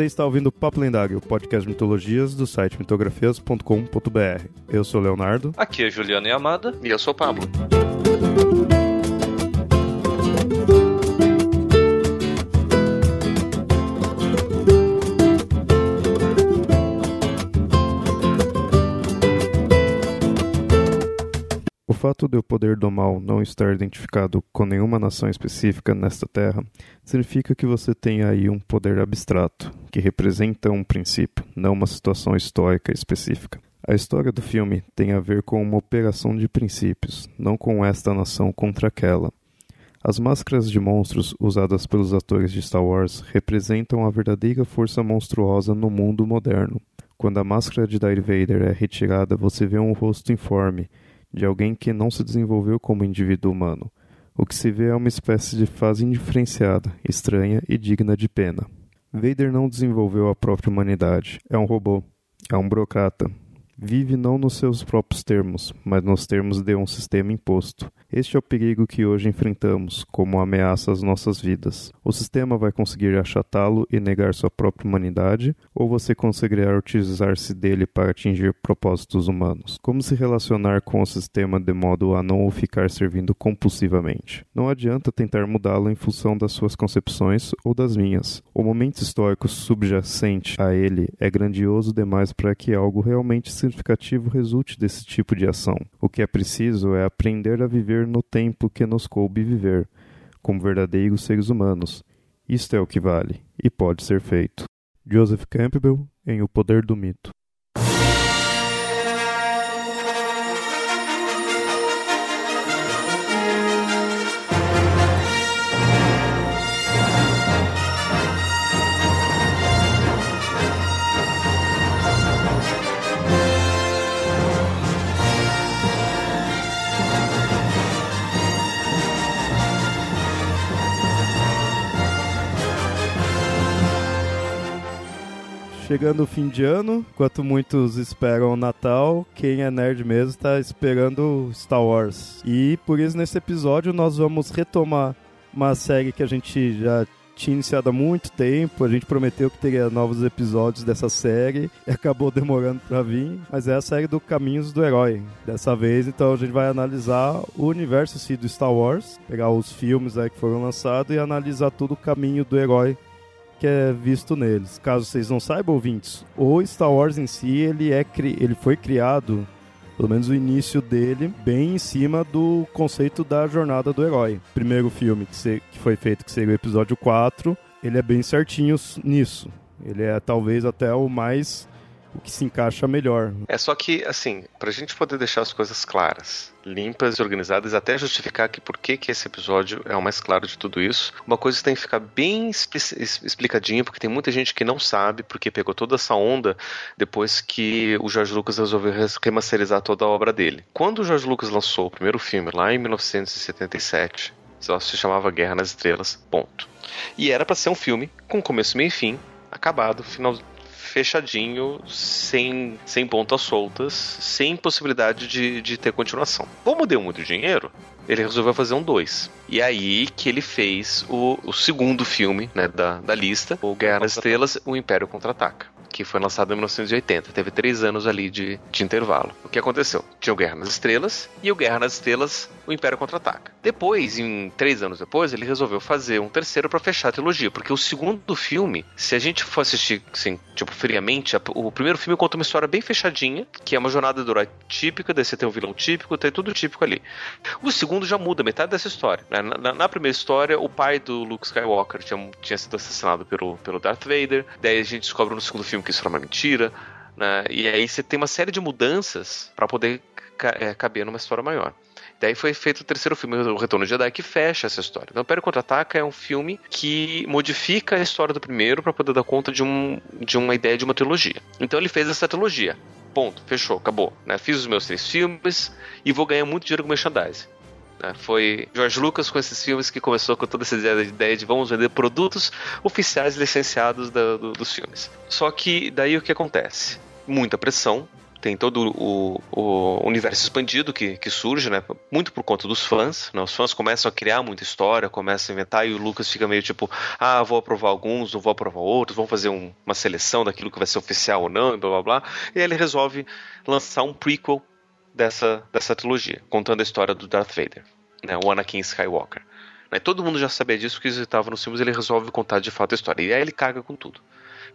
Você está ouvindo o Papo Lendário, o podcast de mitologias do site mitografias.com.br. Eu sou o Leonardo. Aqui é Juliana e Amada. E eu sou o Pablo. Fato de o poder do mal não estar identificado com nenhuma nação específica nesta terra significa que você tem aí um poder abstrato, que representa um princípio, não uma situação histórica específica. A história do filme tem a ver com uma operação de princípios, não com esta nação contra aquela. As máscaras de monstros usadas pelos atores de Star Wars representam a verdadeira força monstruosa no mundo moderno. Quando a máscara de Darth Vader é retirada, você vê um rosto informe de alguém que não se desenvolveu como indivíduo humano. O que se vê é uma espécie de fase indiferenciada, estranha e digna de pena. Vader não desenvolveu a própria humanidade. É um robô. É um burocrata. Vive não nos seus próprios termos, mas nos termos de um sistema imposto. Este é o perigo que hoje enfrentamos, como ameaça às nossas vidas. O sistema vai conseguir achatá-lo e negar sua própria humanidade, ou você conseguirá utilizar-se dele para atingir propósitos humanos? Como se relacionar com o sistema de modo a não o ficar servindo compulsivamente? Não adianta tentar mudá-lo em função das suas concepções ou das minhas. O momento histórico subjacente a ele é grandioso demais para que algo realmente significativo resulte desse tipo de ação. O que é preciso é aprender a viver no tempo que nos coube viver, como verdadeiros seres humanos. Isto é o que vale, e pode ser feito. Joseph Campbell, em O Poder do Mito. Chegando o fim de ano, enquanto muitos esperam o Natal, quem é nerd mesmo está esperando Star Wars. E por isso nesse episódio nós vamos retomar uma série que a gente já tinha iniciado há muito tempo. A gente prometeu que teria novos episódios dessa série e acabou demorando para vir, mas é a série do Caminhos do Herói. Dessa vez, então a gente vai analisar o universo do Star Wars, pegar os filmes aí que foram lançados e analisar todo o caminho do herói que é visto neles. Caso vocês não saibam, ouvintes, o Star Wars em si, ele, é, ele foi criado, pelo menos o início dele, bem em cima do conceito da jornada do herói. Primeiro filme que, se, que foi feito, que seria o episódio 4, ele é bem certinho nisso. Ele é talvez até o mais o que se encaixa melhor. É só que, assim, pra gente poder deixar as coisas claras, limpas e organizadas, até justificar que por que, que esse episódio é o mais claro de tudo isso, uma coisa que tem que ficar bem explicadinha, porque tem muita gente que não sabe, porque pegou toda essa onda depois que o George Lucas resolveu remasterizar toda a obra dele. Quando o George Lucas lançou o primeiro filme, lá em 1977, só se chamava Guerra nas Estrelas, ponto. E era para ser um filme com começo, meio e fim, acabado, final, fechadinho, sem, sem pontas soltas, sem possibilidade de, de ter continuação. Como deu muito dinheiro, ele resolveu fazer um 2. E aí que ele fez o, o segundo filme né, da, da lista, o Guerra nas Estrelas, o Império Contra-Ataca que foi lançado em 1980. Teve três anos ali de, de intervalo. O que aconteceu? Tinha o Guerra nas Estrelas e o Guerra nas Estrelas, o Império Contra-Ataca. Depois, em três anos depois, ele resolveu fazer um terceiro para fechar a trilogia, porque o segundo filme, se a gente for assistir, assim, tipo, friamente, o primeiro filme conta uma história bem fechadinha, que é uma jornada herói típica, daí você tem um vilão típico, tem tudo típico ali. O segundo já muda metade dessa história. Né? Na, na, na primeira história, o pai do Luke Skywalker tinha, tinha sido assassinado pelo, pelo Darth Vader, daí a gente descobre no segundo filme que isso era uma mentira, né? E aí você tem uma série de mudanças para poder é, caber numa história maior. Daí foi feito o terceiro filme, O Retorno de Jedi, que fecha essa história. Então, Império Contra-Ataca é um filme que modifica a história do primeiro para poder dar conta de, um, de uma ideia de uma trilogia. Então ele fez essa trilogia. Ponto, fechou, acabou. Né? Fiz os meus três filmes e vou ganhar muito dinheiro com merchandising. Né? Foi George Lucas com esses filmes que começou com toda essa ideia de vamos vender produtos oficiais licenciados do, dos filmes. Só que daí o que acontece? Muita pressão tem todo o, o universo expandido que, que surge, né? Muito por conta dos fãs, né? Os fãs começam a criar muita história, começam a inventar e o Lucas fica meio tipo, ah, vou aprovar alguns, não vou aprovar outros, vamos fazer um, uma seleção daquilo que vai ser oficial ou não, e blá blá blá. E aí ele resolve lançar um prequel dessa, dessa trilogia, contando a história do Darth Vader, né? O Anakin Skywalker. Né? Todo mundo já sabia disso, porque estava nos filmes, ele resolve contar de fato a história. E aí ele caga com tudo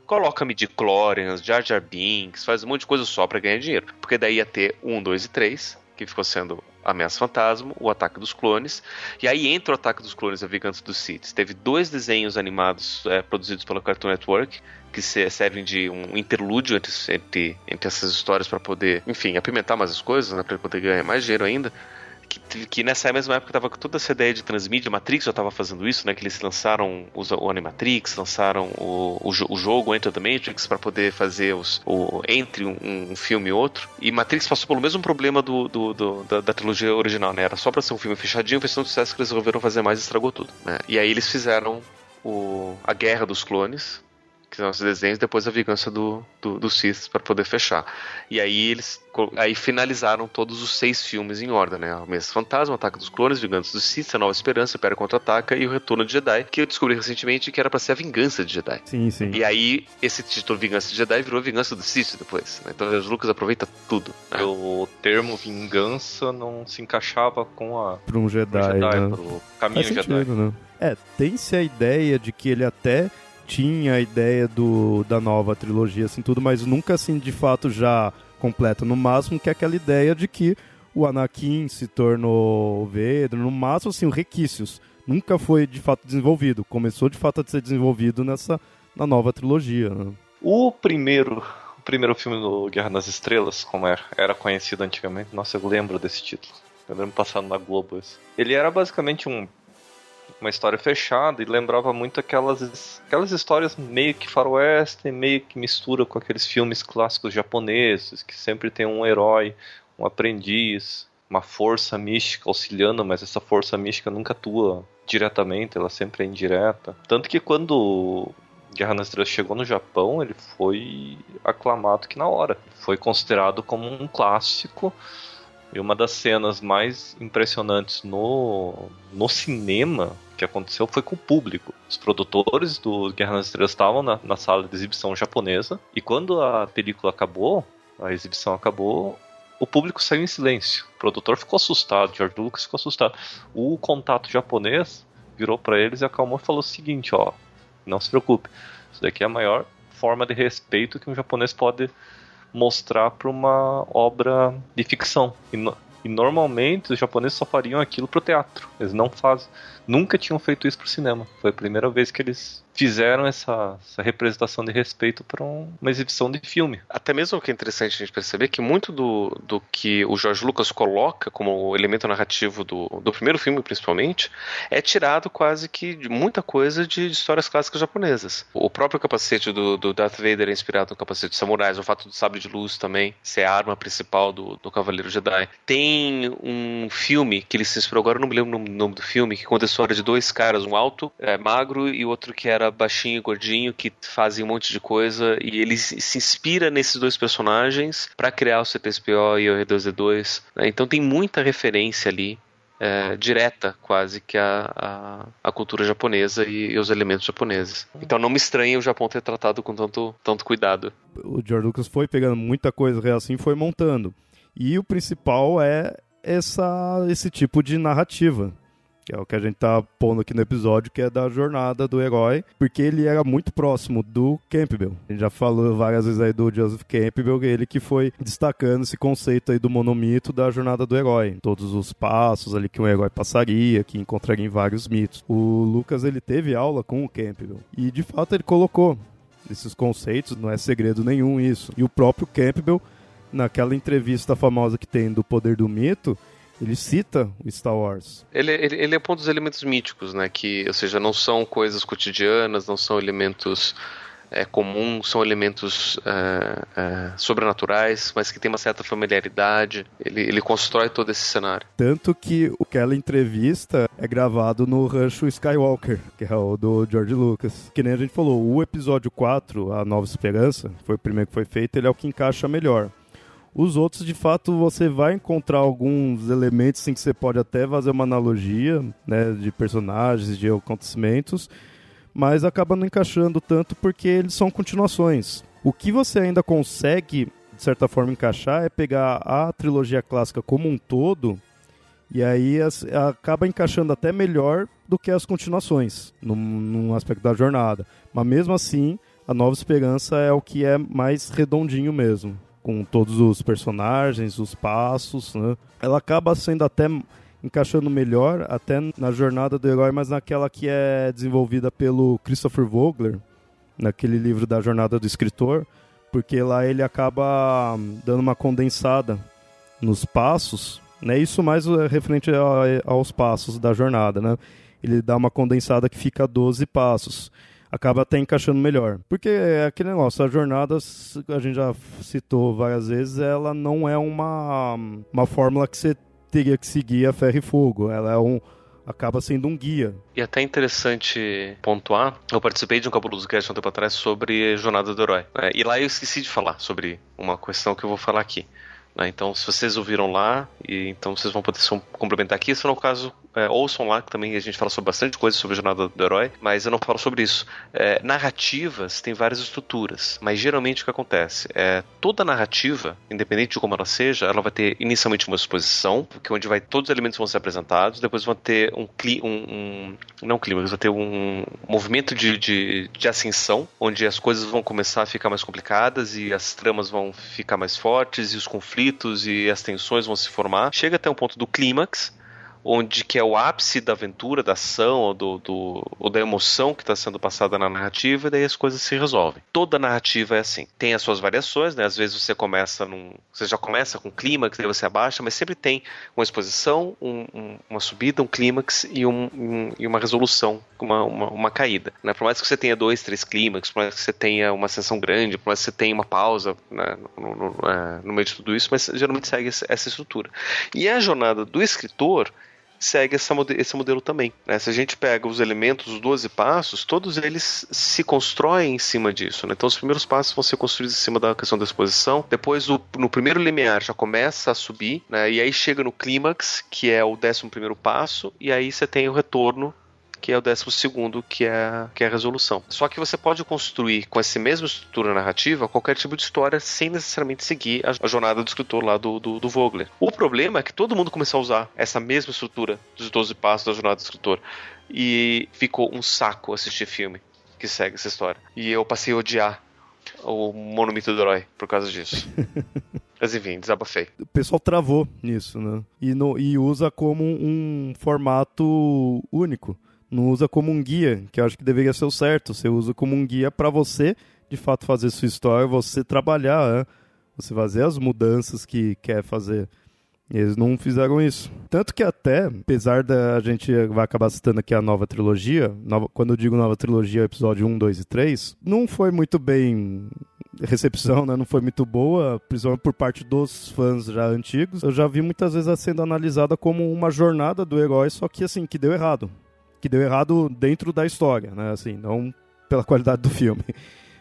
coloca midi-chlorians, Jar Jar Binks, faz um monte de coisa só para ganhar dinheiro. Porque daí ia ter um, dois e três, que ficou sendo Ameaça Fantasma, o Ataque dos Clones, e aí entra o Ataque dos Clones a Vingança dos Sith. Teve dois desenhos animados é, produzidos pela Cartoon Network, que servem de um interlúdio entre, entre, entre essas histórias para poder, enfim, apimentar mais as coisas, né, para poder ganhar mais dinheiro ainda que, que nessa mesma época tava com toda essa ideia de transmídia, Matrix já estava fazendo isso, né? Que eles lançaram os, o Animatrix, lançaram o, o, o jogo Enter the Matrix para poder fazer os, o, entre um, um, filme e outro. E Matrix passou pelo mesmo problema do, do, do da, da, trilogia original, né? Era só para ser um filme fechadinho, fez tanto sucesso que eles resolveram fazer mais e estragou tudo. Né? E aí eles fizeram o, a Guerra dos Clones, que são os desenhos, depois a vingança do, do, do Sith para poder fechar. E aí eles aí finalizaram todos os seis filmes em ordem, né? O Mês Fantasma, Ataque dos Clones, Vingança do Sith, A Nova Esperança, Império Contra-Ataca e O Retorno de Jedi, que eu descobri recentemente que era para ser a Vingança de Jedi. Sim, sim. E aí esse título Vingança de Jedi virou Vingança do Sith depois. Né? Então o Lucas aproveita tudo. Né? O termo vingança não se encaixava com a para um Jedi, pro Jedi né? pro caminho Faz Jedi. Sentido, né? É, tem-se a ideia de que ele até tinha a ideia do, da nova trilogia, assim, tudo, mas nunca, assim, de fato já completa. No máximo que é aquela ideia de que o Anakin se tornou Vader, no máximo, assim, requisitos. Nunca foi, de fato, desenvolvido. Começou, de fato, a ser desenvolvido nessa na nova trilogia, né? O primeiro o primeiro filme do Guerra nas Estrelas, como era, era conhecido antigamente, nossa, eu lembro desse título. Eu lembro passando na Globo. Esse. Ele era basicamente um uma história fechada e lembrava muito aquelas, aquelas histórias meio que faroeste, meio que mistura com aqueles filmes clássicos japoneses, que sempre tem um herói, um aprendiz, uma força mística auxiliando, mas essa força mística nunca atua diretamente, ela sempre é indireta. Tanto que quando Guerra nas Estrelas chegou no Japão, ele foi aclamado que na hora. Foi considerado como um clássico e uma das cenas mais impressionantes no, no cinema que aconteceu foi com o público. Os produtores do Guerra nas Estrelas estavam na, na sala de exibição japonesa e quando a película acabou, a exibição acabou, o público saiu em silêncio. O produtor ficou assustado, George Lucas ficou assustado. O contato japonês virou para eles e acalmou e falou o seguinte: ó, não se preocupe, isso daqui é a maior forma de respeito que um japonês pode mostrar para uma obra de ficção. E, no, e, normalmente os japoneses só fariam aquilo pro teatro. Eles não fazem. Nunca tinham feito isso pro cinema. Foi a primeira vez que eles fizeram essa, essa representação de respeito para um, uma exibição de filme. Até mesmo que é interessante a gente perceber que muito do, do que o George Lucas coloca como elemento narrativo do, do primeiro filme, principalmente, é tirado quase que de muita coisa de, de histórias clássicas japonesas. O próprio capacete do, do Darth Vader é inspirado no capacete de samurais, o fato do sabre de luz também ser a arma principal do, do Cavaleiro Jedi. Tem um filme que ele se inspirou, agora eu não me lembro o nome do filme, que conta a história de dois caras, um alto, é, magro, e outro que era baixinho e gordinho que fazem um monte de coisa e ele se inspira nesses dois personagens para criar o C3PO e o R2D2. Né? Então tem muita referência ali. É, direta quase que a, a, a cultura japonesa e, e, os elementos japoneses. Então não me estranha o Japão ter tratado com tanto, tanto cuidado. O George Lucas foi pegando muita coisa real assim foi montando. E o principal é essa, esse tipo de narrativa que é o que a gente tá pondo aqui no episódio, que é da jornada do herói, porque ele era muito próximo do Campbell. A gente já falou várias vezes aí do Joseph Campbell, ele que foi destacando esse conceito aí do monomito da jornada do herói, todos os passos ali que um herói passaria, que encontraria em vários mitos. O Lucas, ele teve aula com o Campbell, e de fato ele colocou esses conceitos, não é segredo nenhum isso. E o próprio Campbell, naquela entrevista famosa que tem do Poder do Mito, ele cita o Star Wars. Ele, ele, ele é um dos elementos míticos, né? Que, ou seja, não são coisas cotidianas, não são elementos é, comuns, são elementos é, é, sobrenaturais, mas que tem uma certa familiaridade. Ele, ele constrói todo esse cenário. Tanto que aquela entrevista é gravado no Rancho Skywalker, que é o do George Lucas. Que nem a gente falou, o episódio 4, A Nova Esperança, foi o primeiro que foi feito, ele é o que encaixa melhor. Os outros, de fato, você vai encontrar alguns elementos em que você pode até fazer uma analogia, né, de personagens, de acontecimentos, mas acaba não encaixando tanto porque eles são continuações. O que você ainda consegue, de certa forma, encaixar é pegar a trilogia clássica como um todo e aí as, acaba encaixando até melhor do que as continuações, num, num, aspecto da jornada. Mas mesmo assim, a Nova Esperança é o que é mais redondinho mesmo. Com todos os personagens, os passos. Né? Ela acaba sendo até encaixando melhor, até na jornada do herói, mas naquela que é desenvolvida pelo Christopher Vogler, naquele livro da jornada do escritor, porque lá ele acaba dando uma condensada nos passos né? Isso mais é, referente aos passos da jornada, né? Ele dá uma condensada que fica 12 passos. Acaba até encaixando melhor. Porque é aquele negócio, a jornada, a gente já citou várias vezes, ela não é uma, uma fórmula que você teria que seguir a ferro e fogo. Ela é um, acaba sendo um guia. E até interessante pontuar, eu participei de um Cabuloso Cast um tempo atrás sobre Jornada do Herói. Né? E lá eu esqueci de falar sobre uma questão que eu vou falar aqui. Né? Então, se vocês ouviram lá, e então vocês vão poder complementar aqui. Se não é caso, é, ouçam lá, que também a gente fala sobre bastante coisa sobre a jornada do herói, mas eu não falo sobre isso. É, narrativas têm várias estruturas, mas geralmente o que acontece é toda narrativa, independente de como ela seja, ela vai ter inicialmente uma exposição, que é onde vai todos os elementos vão ser apresentados, depois vão ter um, um, um não clima, vai ter um movimento de, de, de ascensão, onde as coisas vão começar a ficar mais complicadas e as tramas vão ficar mais fortes e os conflitos e as tensões vão se formar. Chega até um ponto do clímax, onde que é o ápice da aventura, da ação ou, do, do ou da emoção que está sendo passada na narrativa, e daí as coisas se resolvem. Toda narrativa é assim. Tem as suas variações, né? Às vezes você começa num. Você já começa com clímax, daí você abaixa, mas sempre tem uma exposição, um, um, uma subida, um clímax e, um, e uma resolução, uma, uma, uma, caída. Né? Por mais que você tenha dois, três clímax, por mais que você tenha uma ascensão grande, por mais que você tenha uma pausa né, no, no, no, é, no meio de tudo isso, mas geralmente segue essa estrutura. E a jornada do escritor segue essa, esse modelo também. Né? Se a gente pega os elementos, os 12 passos, todos eles se constroem em cima disso. Né? Então, os primeiros passos vão ser construídos em cima da questão da exposição. Depois, o, no primeiro limiar, já começa a subir, né? e aí chega no clímax, que é o décimo primeiro passo, e aí você tem o retorno que é o décimo segundo, que é, que é a resolução. Só que você pode construir com essa mesma estrutura narrativa qualquer tipo de história sem necessariamente seguir a, jornada do escritor lá do, do, do, Vogler. O problema é que todo mundo começou a usar essa mesma estrutura dos 12 passos da jornada do escritor. E ficou um saco assistir filme que segue essa história. E eu passei a odiar o Monumento do Herói por causa disso. Mas enfim, desabafei. O pessoal travou nisso, né? E, no, e usa como um formato único não usa como um guia, que eu acho que deveria ser o certo. Você usa como um guia para você, de fato, fazer sua história, você trabalhar, né? você fazer as mudanças que quer fazer. Eles não fizeram isso. Tanto que até, apesar da gente vai acabar citando aqui a nova trilogia, nova, quando eu digo nova trilogia, episódio 1, 2 e 3, não foi muito bem recepção, né? Não foi muito boa, principalmente por parte dos fãs já antigos. Eu já vi muitas vezes sendo analisada como uma jornada do herói, só que assim, que deu errado que deu errado dentro da história, né? Assim, não pela qualidade do filme.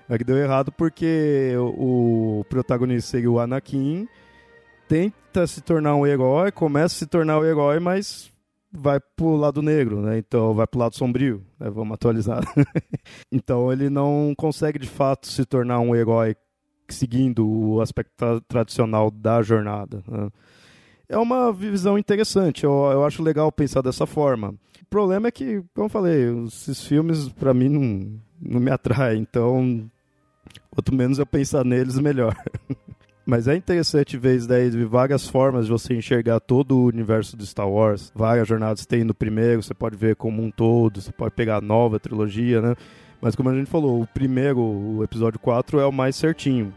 É que deu errado porque o, o protagonista seria o Anakin, tenta se tornar um herói, começa a se tornar um herói, mas vai pro lado negro, né? Então vai pro lado sombrio, né? Vamos atualizar. então ele não consegue de fato se tornar um herói seguindo o aspecto tradicional da jornada. Né? É uma visão interessante, eu, eu acho legal pensar dessa forma. O problema é que, como eu falei, esses filmes para mim não, não me atraem, então quanto menos eu pensar neles, melhor. Mas é interessante ver isso daí várias formas de você enxergar todo o universo do Star Wars. Várias jornadas tem no primeiro, você pode ver como um todo, você pode pegar a nova trilogia, né? Mas como a gente falou, o primeiro, o episódio 4, é o mais certinho.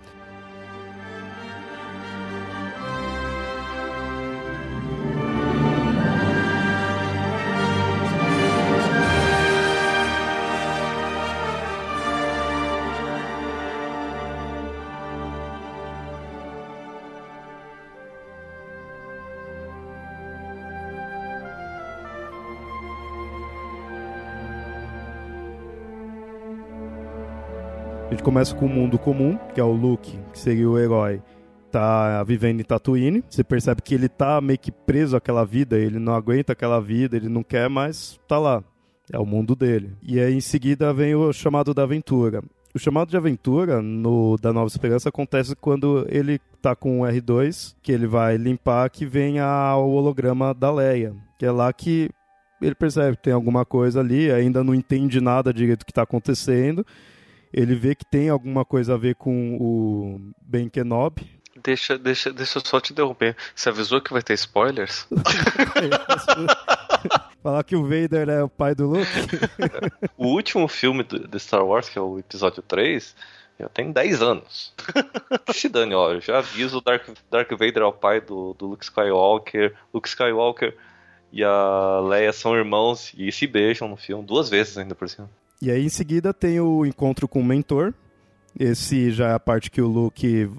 A gente começa com o mundo comum, que é o Luke, que seria o herói. tá vivendo em Tatooine. Você percebe que ele tá meio que preso àquela vida, ele não aguenta aquela vida, ele não quer, mas tá lá. É o mundo dele. E aí em seguida vem o chamado da aventura. O chamado de aventura no da Nova Esperança acontece quando ele tá com o R2, que ele vai limpar, que vem a, o holograma da Leia. Que é lá que ele percebe que tem alguma coisa ali, ainda não entende nada direito do que está acontecendo. Ele vê que tem alguma coisa a ver com o Ben Kenobi. Deixa, deixa, deixa eu só te interromper. Você avisou que vai ter spoilers? Falar que o Vader é o pai do Luke. o último filme de Star Wars, que é o episódio 3, já tem 10 anos. Se dane, ó, eu já aviso, Dark, Dark Vader é o pai do, do Luke Skywalker. Luke Skywalker e a Leia são irmãos e se beijam no filme, duas vezes ainda por cima. E aí em seguida tem o encontro com o mentor. Esse já é a parte que o Luke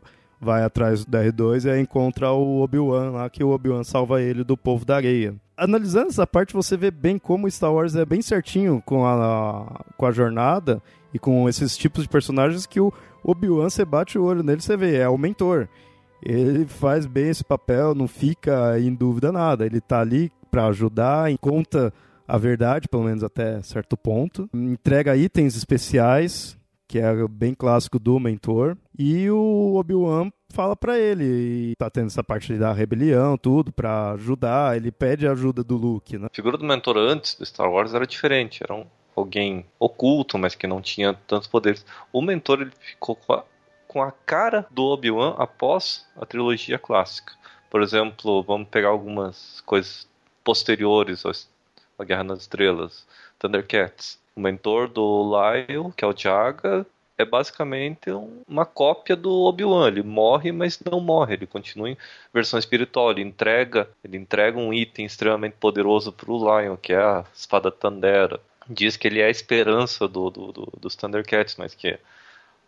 vai atrás do R2 e aí encontra o Obi-Wan lá, que o Obi-Wan salva ele do povo da areia. Analisando essa parte, você vê bem como Star Wars é bem certinho com a, com a jornada e com esses tipos de personagens que o Obi-Wan, você bate o olho nele, você vê, é o mentor. Ele faz bem esse papel, não fica em dúvida nada. Ele tá ali para ajudar, conta a verdade, pelo menos até certo ponto. Entrega itens especiais, que é bem clássico do mentor. E o Obi-Wan fala para ele, e tá tendo essa parte da rebelião, tudo, para ajudar. Ele pede a ajuda do Luke, né? A figura do mentor antes do Star Wars era diferente, era um, alguém oculto, mas que não tinha tantos poderes. O mentor ele ficou com a, com a cara do Obi-Wan após a trilogia clássica. Por exemplo, vamos pegar algumas coisas posteriores à Guerra nas Estrelas, Thundercats. O mentor do Lyle, que é o Jaga, é basicamente uma cópia do Obi-Wan. Ele morre, mas não morre. Ele continua em versão espiritual. Ele entrega, ele entrega um item extremamente poderoso para o Lion, que é a espada Tandera. Diz que ele é a esperança do, do, do, dos Thundercats, mas que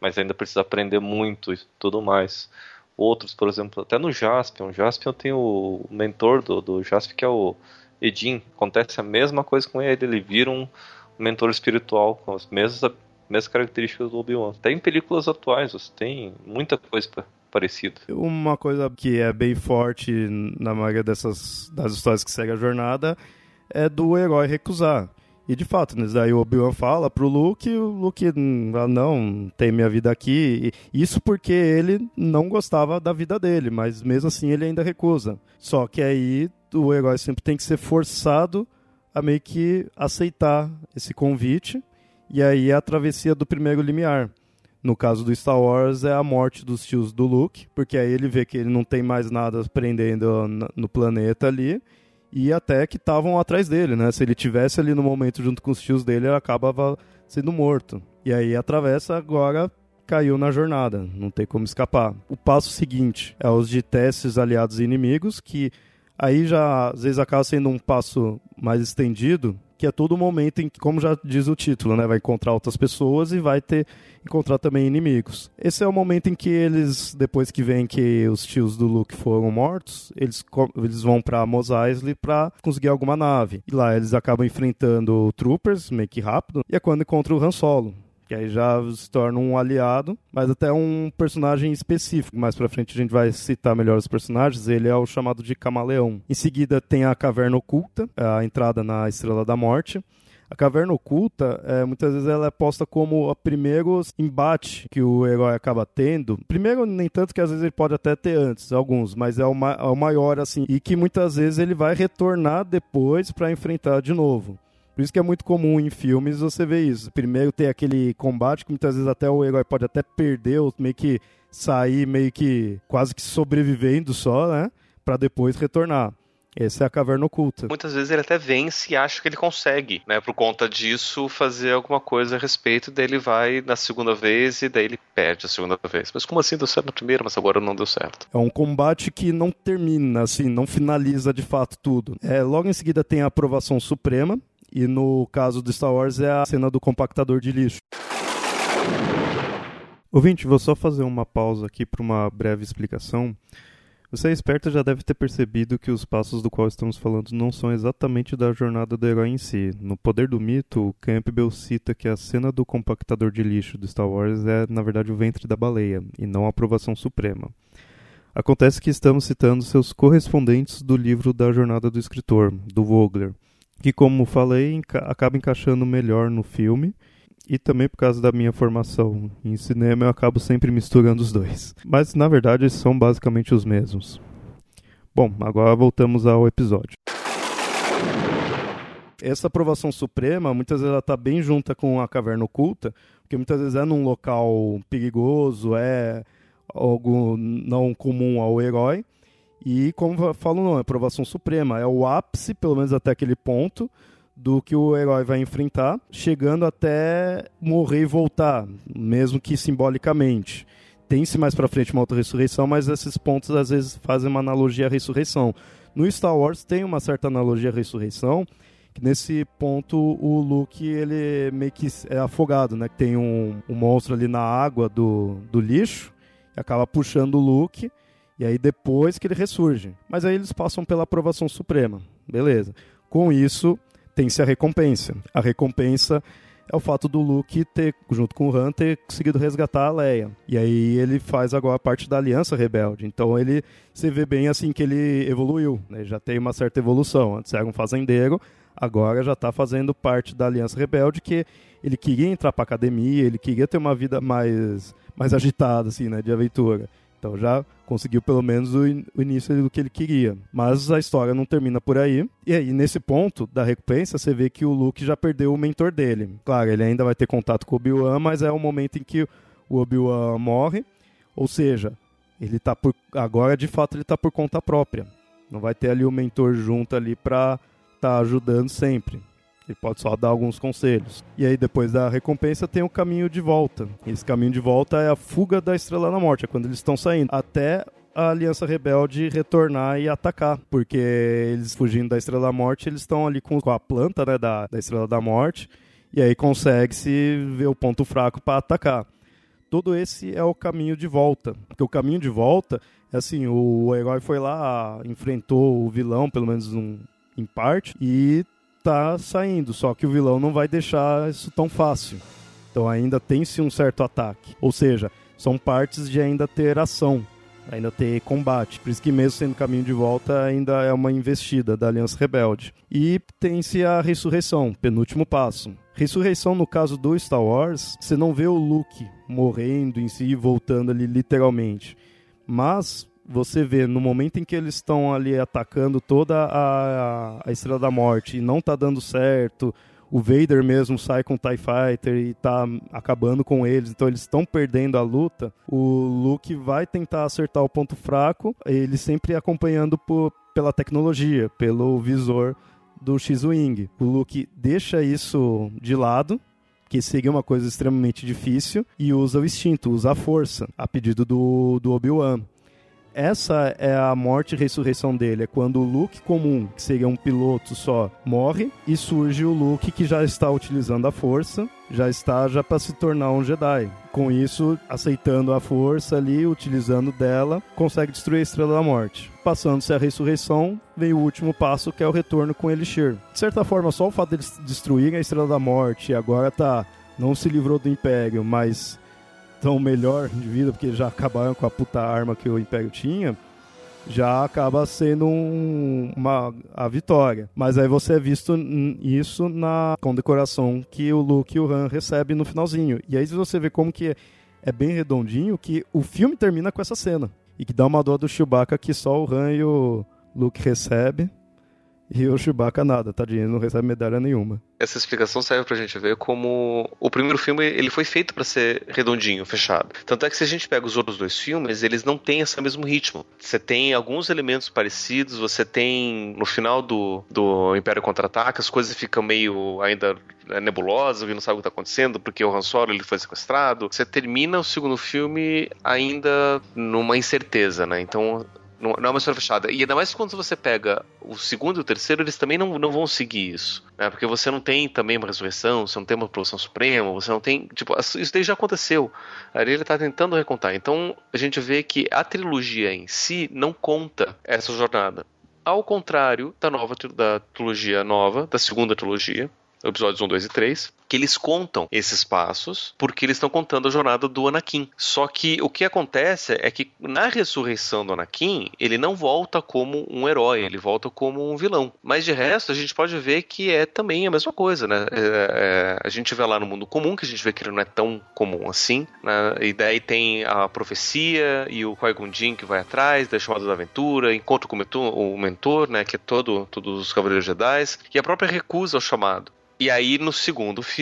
mas ainda precisa aprender muito e tudo mais. Outros, por exemplo, até no Jaspion. O Jaspion tem o mentor do, do Jaspion, que é o Edin. Acontece a mesma coisa com ele. Ele vira um mentor espiritual com as mesmas, mesmas características do Obi-Wan. Até em películas atuais, você tem muita coisa parecida. Uma coisa que é bem forte na maioria dessas das histórias que segue a jornada é do herói recusar. E de fato, né, daí o Obi-Wan fala pro Luke, o Luke, ah, não, tem minha vida aqui. Isso porque ele não gostava da vida dele, mas mesmo assim ele ainda recusa. Só que aí o herói sempre tem que ser forçado a meio que aceitar esse convite. E aí é a travessia do primeiro limiar. No caso do Star Wars é a morte dos tios do Luke, porque aí ele vê que ele não tem mais nada prendendo no planeta ali e até que estavam atrás dele, né? Se ele tivesse ali no momento junto com os tios dele, ele acabava sendo morto. E aí atravessa agora caiu na jornada, não tem como escapar. O passo seguinte é os de testes aliados e inimigos, que aí já às vezes acaba sendo um passo mais estendido, que é todo momento em que, como já diz o título, né, vai encontrar outras pessoas e vai ter encontrar também inimigos. Esse é o momento em que eles, depois que vem que os tios do Luke foram mortos, eles, eles vão para Mos Eisley para conseguir alguma nave. E lá eles acabam enfrentando troopers, meio que rápido, e é quando encontram o Han Solo que aí já se torna um aliado, mas até um personagem específico. Mais pra frente a gente vai citar melhor os personagens. Ele é o chamado de Camaleão. Em seguida tem a Caverna Oculta, a entrada na Estrela da Morte. A caverna oculta, é, muitas vezes ela é posta como o primeiro embate que o herói acaba tendo. Primeiro, nem tanto que às vezes ele pode até ter antes, alguns, mas é o, ma é o maior assim. E que muitas vezes ele vai retornar depois para enfrentar de novo. Por isso que é muito comum em filmes você ver isso. Primeiro tem aquele combate que muitas vezes até o herói pode até perder, ou meio que sair meio que quase que sobrevivendo só, né? Para depois retornar. Essa é a caverna oculta. Muitas vezes ele até vence e acha que ele consegue, né? Por conta disso, fazer alguma coisa a respeito. Daí ele vai na segunda vez e daí ele perde a segunda vez. Mas como assim deu certo na primeira, mas agora não deu certo? É um combate que não termina, assim, não finaliza de fato tudo. É, logo em seguida tem a aprovação suprema, e no caso do Star Wars é a cena do compactador de lixo. Ouvinte, vou só fazer uma pausa aqui para uma breve explicação. Você é esperto já deve ter percebido que os passos do qual estamos falando não são exatamente da jornada do herói em si. No Poder do Mito, Campbell cita que a cena do compactador de lixo do Star Wars é, na verdade, o ventre da baleia, e não a aprovação suprema. Acontece que estamos citando seus correspondentes do livro da Jornada do Escritor, do Vogler, que, como falei, enca acaba encaixando melhor no filme e também por causa da minha formação em cinema eu acabo sempre misturando os dois. Mas na verdade são basicamente os mesmos. Bom, agora voltamos ao episódio. Essa aprovação suprema, muitas vezes ela está bem junta com a caverna oculta, porque muitas vezes é num local perigoso, é algo não comum ao herói. E como falo, não, é aprovação suprema, é o ápice, pelo menos até aquele ponto, do que o herói vai enfrentar, chegando até morrer e voltar, mesmo que simbolicamente. Tem-se mais para frente uma outra ressurreição, mas esses pontos às vezes fazem uma analogia à ressurreição. No Star Wars tem uma certa analogia à ressurreição, que nesse ponto o Luke ele meio que é afogado, né? Tem um, um monstro ali na água do, do lixo, acaba puxando o Luke, e aí depois que ele ressurge. Mas aí eles passam pela aprovação suprema, beleza. Com isso, tem-se a recompensa. A recompensa é o fato do Luke ter, junto com o Han, ter conseguido resgatar a Leia. E aí ele faz agora parte da Aliança Rebelde. Então ele se vê bem assim que ele evoluiu, né? já tem uma certa evolução. Antes era um fazendeiro, agora já está fazendo parte da Aliança Rebelde, que ele queria entrar para academia, ele queria ter uma vida mais, mais agitada, assim, né, de aventura. Então já conseguiu pelo menos o, in o, início do que ele queria. Mas a história não termina por aí. E aí, nesse ponto da recompensa, você vê que o Luke já perdeu o mentor dele. Claro, ele ainda vai ter contato com o Obi-Wan, mas é o momento em que o Obi-Wan morre. Ou seja, ele tá por. Agora, de fato, ele tá por conta própria. Não vai ter ali o mentor junto ali pra tá ajudando sempre. Ele pode só dar alguns conselhos. E aí, depois da recompensa, tem o caminho de volta. Esse caminho de volta é a fuga da Estrela da Morte, é quando eles estão saindo. Até a Aliança Rebelde retornar e atacar, porque eles fugindo da Estrela da Morte, eles estão ali com, a planta né, da, da Estrela da Morte, e aí consegue-se ver o ponto fraco para atacar. Todo esse é o caminho de volta, porque o caminho de volta é assim, o herói foi lá, enfrentou o vilão, pelo menos um, em parte, e tá saindo, só que o vilão não vai deixar isso tão fácil. Então ainda tem-se um certo ataque. Ou seja, são partes de ainda ter ação, ainda ter combate. Por isso que mesmo sendo caminho de volta, ainda é uma investida da Aliança Rebelde. E tem-se a ressurreição, penúltimo passo. Ressurreição, no caso do Star Wars, você não vê o Luke morrendo em si e voltando ali literalmente. Mas você vê no momento em que eles estão ali atacando toda a, a Estrela da Morte e não tá dando certo, o Vader mesmo sai com o TIE Fighter e tá acabando com eles, então eles estão perdendo a luta, o Luke vai tentar acertar o ponto fraco, ele sempre acompanhando por, pela tecnologia, pelo visor do X-Wing. O Luke deixa isso de lado, que seria uma coisa extremamente difícil, e usa o instinto, usa a força, a pedido do, do Obi-Wan essa é a morte e ressurreição dele. É quando o Luke comum, que seria um piloto só, morre e surge o Luke que já está utilizando a força, já está já para se tornar um Jedi. Com isso, aceitando a força ali, utilizando dela, consegue destruir a Estrela da Morte. Passando-se a ressurreição, vem o último passo que é o retorno com Elixir. De certa forma, só o fato deles destruírem a Estrela da Morte e agora tá não se livrou do Império, mas tão melhor de vida, porque já acabaram com a puta arma que o Império tinha, já acaba sendo um, uma, a vitória. Mas aí você é visto isso na condecoração que o Luke e o Han recebem no finalzinho. E aí você vê como que é, é bem redondinho que o filme termina com essa cena. E que dá uma dor do Chewbacca que só o Han e o Luke recebem. E o Chewbacca nada, tadinho, não recebe medalha nenhuma. Essa explicação serve pra gente ver como o primeiro filme ele foi feito para ser redondinho, fechado. Tanto é que se a gente pega os outros dois filmes, eles não têm esse mesmo ritmo. Você tem alguns elementos parecidos, você tem no final do, do Império Contra-Ataca, as coisas ficam meio ainda nebulosas, e não sabe o que está acontecendo, porque o Han Solo ele foi sequestrado. Você termina o segundo filme ainda numa incerteza, né? Então não, não é uma história fechada. E ainda mais quando você pega o segundo e o terceiro, eles também não, não vão seguir isso. Né? Porque você não tem também uma ressurreição, você não tem uma produção suprema, você não tem. Tipo, isso daí já aconteceu. Ali ele está tentando recontar. Então a gente vê que a trilogia em si não conta essa jornada. Ao contrário da nova da trilogia nova, da segunda trilogia, episódios 1, 2 e 3, que eles contam esses passos porque eles estão contando a jornada do Anakin. Só que o que acontece é que na ressurreição do Anakin, ele não volta como um herói, ele volta como um vilão. Mas de resto, a gente pode ver que é também a mesma coisa, né? É, é, a gente vê lá no mundo comum que a gente vê que ele não é tão comum assim, né? E daí tem a profecia e o Qui-Gon que vai atrás, da chamada da aventura, encontra com o mentor, o mentor, né? Que é todo, todos os Cavaleiros Jedi, e a própria recusa ao chamado. E aí, no segundo filme,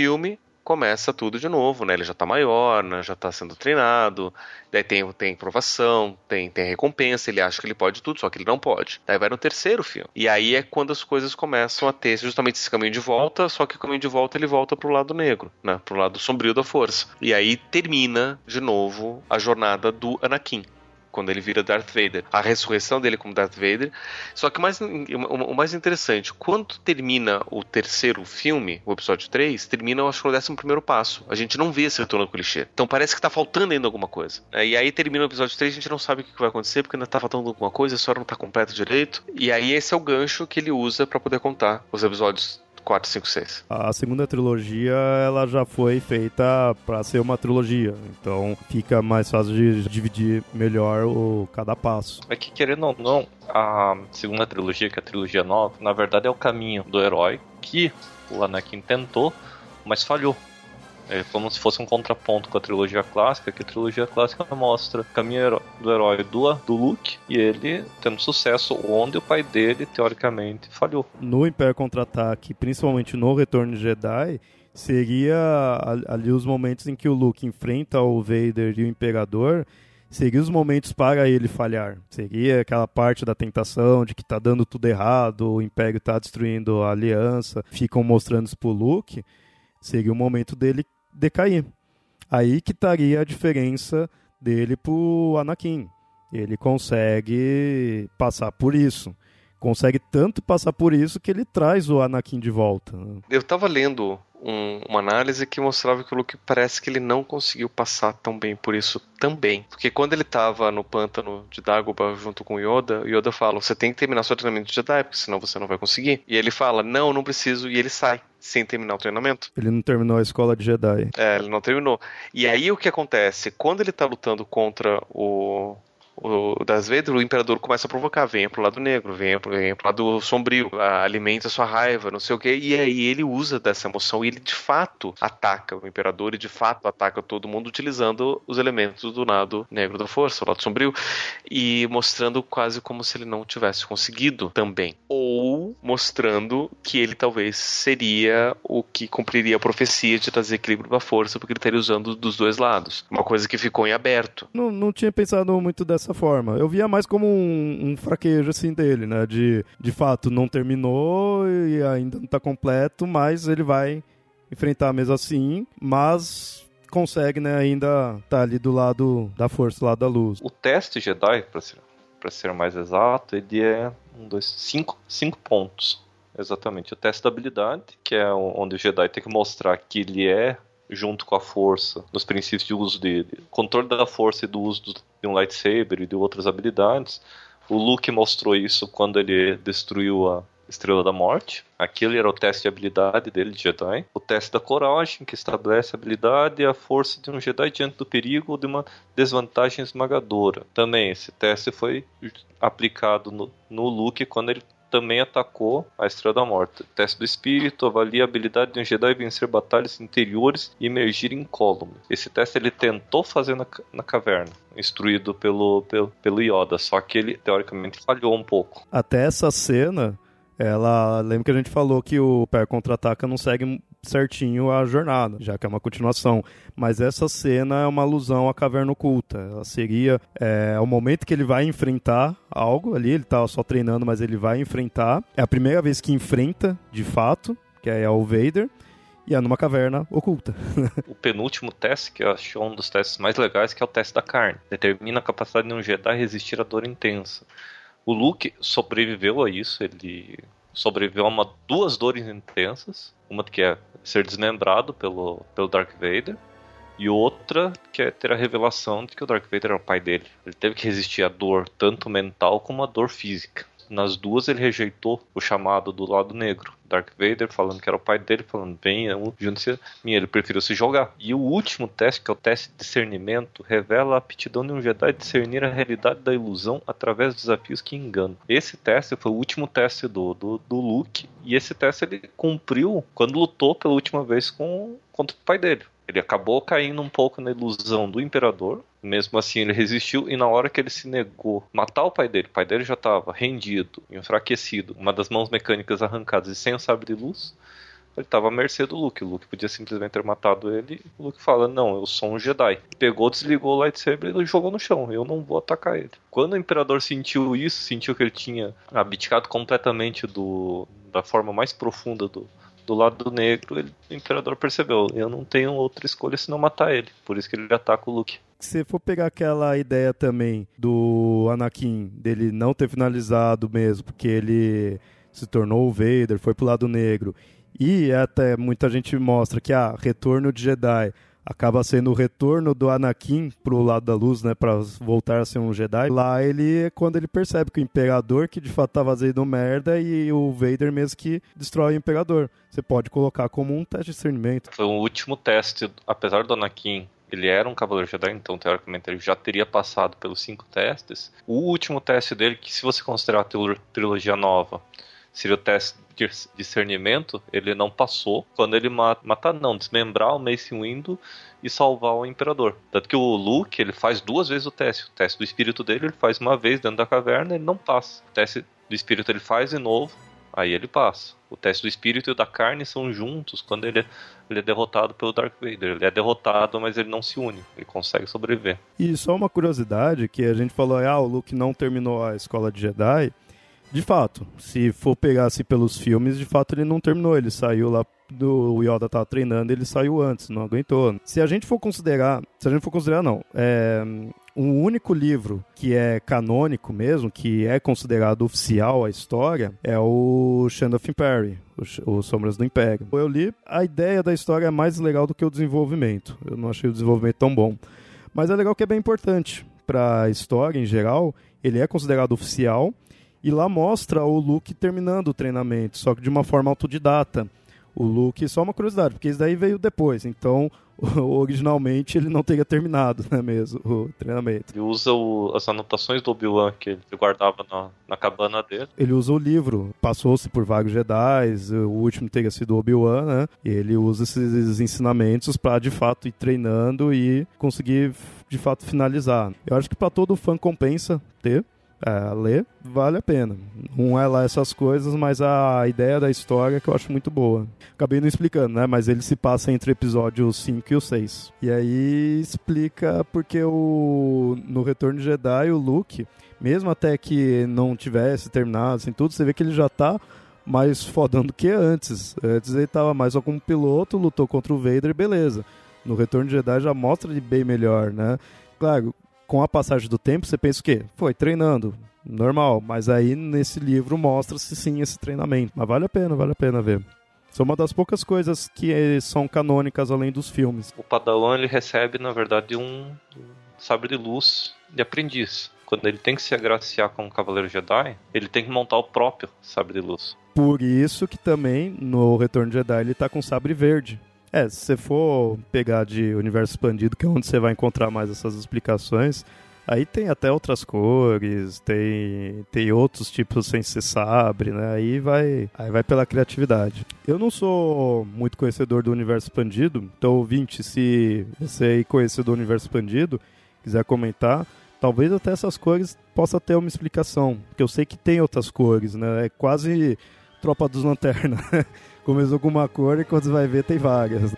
começa tudo de novo, né? Ele já tá maior, né? já tá sendo treinado, daí tem, tem provação, tem, tem recompensa, ele acha que ele pode tudo, só que ele não pode. Daí vai no terceiro filme. E aí é quando as coisas começam a ter justamente esse caminho de volta, só que o caminho de volta ele volta pro lado negro, né? Pro lado sombrio da força. E aí termina de novo a jornada do Anakin quando ele vira Darth Vader. A ressurreição dele como Darth Vader. Só que o mais, o mais interessante, quando termina o terceiro filme, o episódio 3, termina, eu acho que no décimo primeiro passo. A gente não vê esse retorno do clichê. Então parece que tá faltando ainda alguma coisa. É, e aí termina o episódio 3, a gente não sabe o que vai acontecer, porque ainda tá faltando alguma coisa, a história não tá completa direito. E aí esse é o gancho que ele usa para poder contar os episódios 4, 5, 6. A segunda trilogia ela já foi feita para ser uma trilogia, então fica mais fácil de dividir melhor o cada passo. É que querendo ou não, a segunda trilogia, que é a trilogia nova, na verdade é o caminho do herói que o Anakin tentou, mas falhou. É como se fosse um contraponto com a trilogia clássica, que a trilogia clássica mostra o caminho do herói do, do Luke e ele tendo sucesso onde o pai dele, teoricamente, falhou. No Império Contra-Ataque, principalmente no Retorno de Jedi, seria ali os momentos em que o Luke enfrenta o Vader e o Imperador seria os momentos para ele falhar. Seria aquela parte da tentação de que tá dando tudo errado, o Império tá destruindo a aliança, ficam mostrando isso pro Luke. Seria o momento dele decair. Aí que estaria a diferença dele pro Anakin. Ele consegue passar por isso. Consegue tanto passar por isso que ele traz o Anakin de volta. Eu tava lendo um, uma análise que mostrava que o Luke parece que ele não conseguiu passar tão bem por isso também. Porque quando ele estava no pântano de Dagobah junto com o Yoda, o Yoda fala: Você tem que terminar seu treinamento de Jedi, porque senão você não vai conseguir. E ele fala: Não, não preciso. E ele sai sem terminar o treinamento. Ele não terminou a escola de Jedi. É, ele não terminou. E aí o que acontece? Quando ele tá lutando contra o, o Darth Vader, o Imperador começa a provocar, venha pro lado negro, venha pro, venha pro lado sombrio, alimenta a sua raiva, não sei o que, e aí ele usa dessa emoção e ele de fato ataca o Imperador e de fato ataca todo mundo utilizando os elementos do lado negro da força, o lado sombrio, e mostrando quase como se ele não tivesse conseguido também. Ou mostrando que ele talvez seria o que cumpriria a profecia de trazer equilíbrio da força, porque ele estaria usando dos dois lados. Uma coisa que ficou em aberto. Não, não tinha pensado muito dessa dessa forma. Eu via mais como um, um fraquejo, assim, dele, né? De, de fato, não terminou e ainda não tá completo, mas ele vai enfrentar mesmo assim, mas consegue, né, ainda tá ali do lado da força, lado da luz. O teste Jedi, para ser, pra ser mais exato, ele é um, dois, cinco, cinco pontos. Exatamente. O teste da habilidade, que é onde o Jedi tem que mostrar que ele é junto com a força, nos princípios de uso dele. Controle da força e do uso de um lightsaber e de outras habilidades. O Luke mostrou isso quando ele destruiu a Estrela da Morte. Aquele era o teste de habilidade dele de Jedi. O teste da coragem, que estabelece a habilidade e a força de um Jedi diante do perigo ou de uma desvantagem esmagadora. Também esse teste foi aplicado no, no Luke quando ele também atacou a Estrela da Morte. Teste do Espírito avalia a habilidade de um Jedi vencer batalhas interiores e emergir incólume. Esse teste ele tentou fazer na, na caverna, instruído pelo, pelo, pelo Yoda, só que ele teoricamente falhou um pouco. Até essa cena, ela lembra que a gente falou que o Pé contra-ataca não segue certinho a jornada, já que é uma continuação. Mas essa cena é uma alusão à caverna oculta. Ela seria é, o momento que ele vai enfrentar algo ali, ele tá só treinando, mas ele vai enfrentar. É a primeira vez que enfrenta, de fato, que é o Vader e é numa caverna oculta. o penúltimo teste, que eu acho um dos testes mais legais, que é o teste da carne. Determina a capacidade de um Jedi resistir à dor intensa. O Luke sobreviveu a isso, ele sobreviveu a uma, duas dores intensas. Uma que é ser desmembrado pelo, pelo Dark Vader. E outra que é ter a revelação de que o Dark Vader era o pai dele. Ele teve que resistir à dor, tanto mental como à dor física. Nas duas ele rejeitou o chamado do lado negro. Dark Vader falando que era o pai dele, falando bem, junte-se minha, ele preferiu se jogar. E o último teste, que é o teste de discernimento, revela a aptidão de um Jedi discernir a realidade da ilusão através de desafios que enganam. Esse teste foi o último teste do, do, do Luke, e esse teste ele cumpriu quando lutou pela última vez com, contra o pai dele. Ele acabou caindo um pouco na ilusão do imperador, mesmo assim ele resistiu e na hora que ele se negou matar o pai dele, o pai dele já estava rendido, enfraquecido, uma das mãos mecânicas arrancadas e sem o sabre de luz, ele estava à mercê do Luke. O Luke podia simplesmente ter matado ele. O Luke fala: Não, eu sou um Jedi. Pegou, desligou o lightsaber e jogou no chão. Eu não vou atacar ele. Quando o Imperador sentiu isso, sentiu que ele tinha abdicado completamente do, da forma mais profunda do, do lado negro, ele, o Imperador percebeu: Eu não tenho outra escolha senão matar ele. Por isso que ele ataca o Luke se for pegar aquela ideia também do Anakin, dele não ter finalizado mesmo, porque ele se tornou o Vader, foi pro lado negro, e até muita gente mostra que ah, retorno de Jedi acaba sendo o retorno do Anakin pro lado da luz, né, para voltar a ser um Jedi. Lá ele é quando ele percebe que o imperador que de fato tá fazendo merda e o Vader mesmo que destrói o imperador. Você pode colocar como um teste de discernimento. Foi o último teste, apesar do Anakin ele era um Cavaleiro Jedi, então teoricamente ele já teria passado pelos cinco testes. O último teste dele, que se você considerar a trilogia nova, seria o teste de discernimento, ele não passou quando ele mata, mata não, desmembrar o Mace Windu e salvar o Imperador. Tanto que o Luke, ele faz duas vezes o teste. O teste do espírito dele, ele faz uma vez dentro da caverna, ele não passa. O teste do espírito ele faz de novo, aí ele passa. O teste do espírito e o da carne são juntos quando ele, ele é derrotado pelo Dark Vader. Ele é derrotado, mas ele não se une. Ele consegue sobreviver. E só uma curiosidade que a gente falou, ah, o Luke não terminou a escola de Jedi. De fato, se for pegar assim pelos filmes, de fato ele não terminou, ele saiu lá do o Yoda tava treinando, ele saiu antes, não aguentou. Se a gente for considerar, se a gente for considerar não, é um único livro que é canônico mesmo, que é considerado oficial a história, é o Shand of Imperium, o, Sombras do Império. Eu li, a ideia da história é mais legal do que o desenvolvimento. Eu não achei o desenvolvimento tão bom. Mas é legal que é bem importante para a história em geral, ele é considerado oficial e lá mostra o Luke terminando o treinamento, só que de uma forma autodidata. O Luke, só uma curiosidade, porque isso daí veio depois, então originalmente ele não teria terminado, né, mesmo, o treinamento. Ele usa o, as anotações do Obi-Wan que ele guardava na, na cabana dele. Ele usa o livro, passou-se por vários Jedi, o último teria sido o Obi-Wan, né, e ele usa esses ensinamentos para de fato ir treinando e conseguir de fato finalizar. Eu acho que para todo fã compensa ter, é, ler, vale a pena. Não é lá essas coisas, mas a ideia da história que eu acho muito boa. Acabei não explicando, né? Mas ele se passa entre episódios 5 e o 6. E aí explica porque o no Retorno de Jedi o Luke, mesmo até que não tivesse terminado assim tudo, você vê que ele já tá mais fodão do que antes. Antes ele tava mais só como piloto, lutou contra o Vader beleza. No Retorno de Jedi já mostra ele bem melhor, né? Claro, com a passagem do tempo, você pensa o quê? Foi treinando, normal. Mas aí nesse livro mostra-se sim esse treinamento. Mas vale a pena, vale a pena ver. São uma das poucas coisas que são canônicas além dos filmes. O Padawan ele recebe, na verdade, um sabre de luz de aprendiz. Quando ele tem que se agraciar com um Cavaleiro Jedi, ele tem que montar o próprio sabre de luz. Por isso que também no Retorno de Jedi ele tá com sabre verde. É, se você for pegar de universo expandido, que é onde você vai encontrar mais essas explicações, aí tem até outras cores, tem, tem outros tipos sem ser sabre, né? Aí vai, aí vai pela criatividade. Eu não sou muito conhecedor do universo expandido, então ouvinte, se você aí conhecer do universo expandido, quiser comentar, talvez até essas cores possa ter uma explicação, porque eu sei que tem outras cores, né? É quase Tropa dos Lanternas. Começou com uma cor e quando você vai ver tem várias.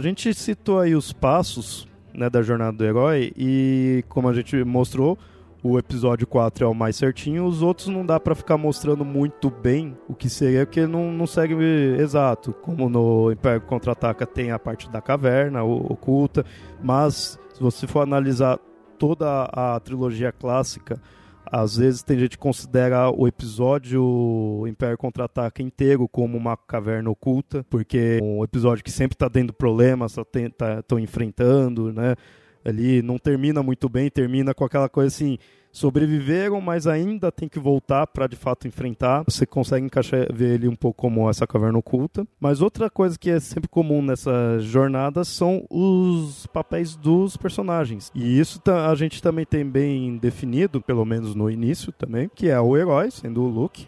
A gente citou aí os passos né, da jornada do herói e, como a gente mostrou, o episódio 4 é o mais certinho, os outros não dá para ficar mostrando muito bem o que seria, porque não, não segue exato. Como no Império Contra-Ataca tem a parte da caverna oculta, mas se você for analisar toda a trilogia clássica, às vezes tem gente que considera o episódio Império Contra-Ataca inteiro como uma caverna oculta, porque é um episódio que sempre está dando problemas, estão tá, enfrentando, né? ali não termina muito bem, termina com aquela coisa assim, sobreviveram, mas ainda tem que voltar para de fato enfrentar. Você consegue encaixar ver ele um pouco como essa caverna oculta. Mas outra coisa que é sempre comum nessa jornada são os papéis dos personagens. E isso a gente também tem bem definido, pelo menos no início também, que é o herói, sendo o Luke.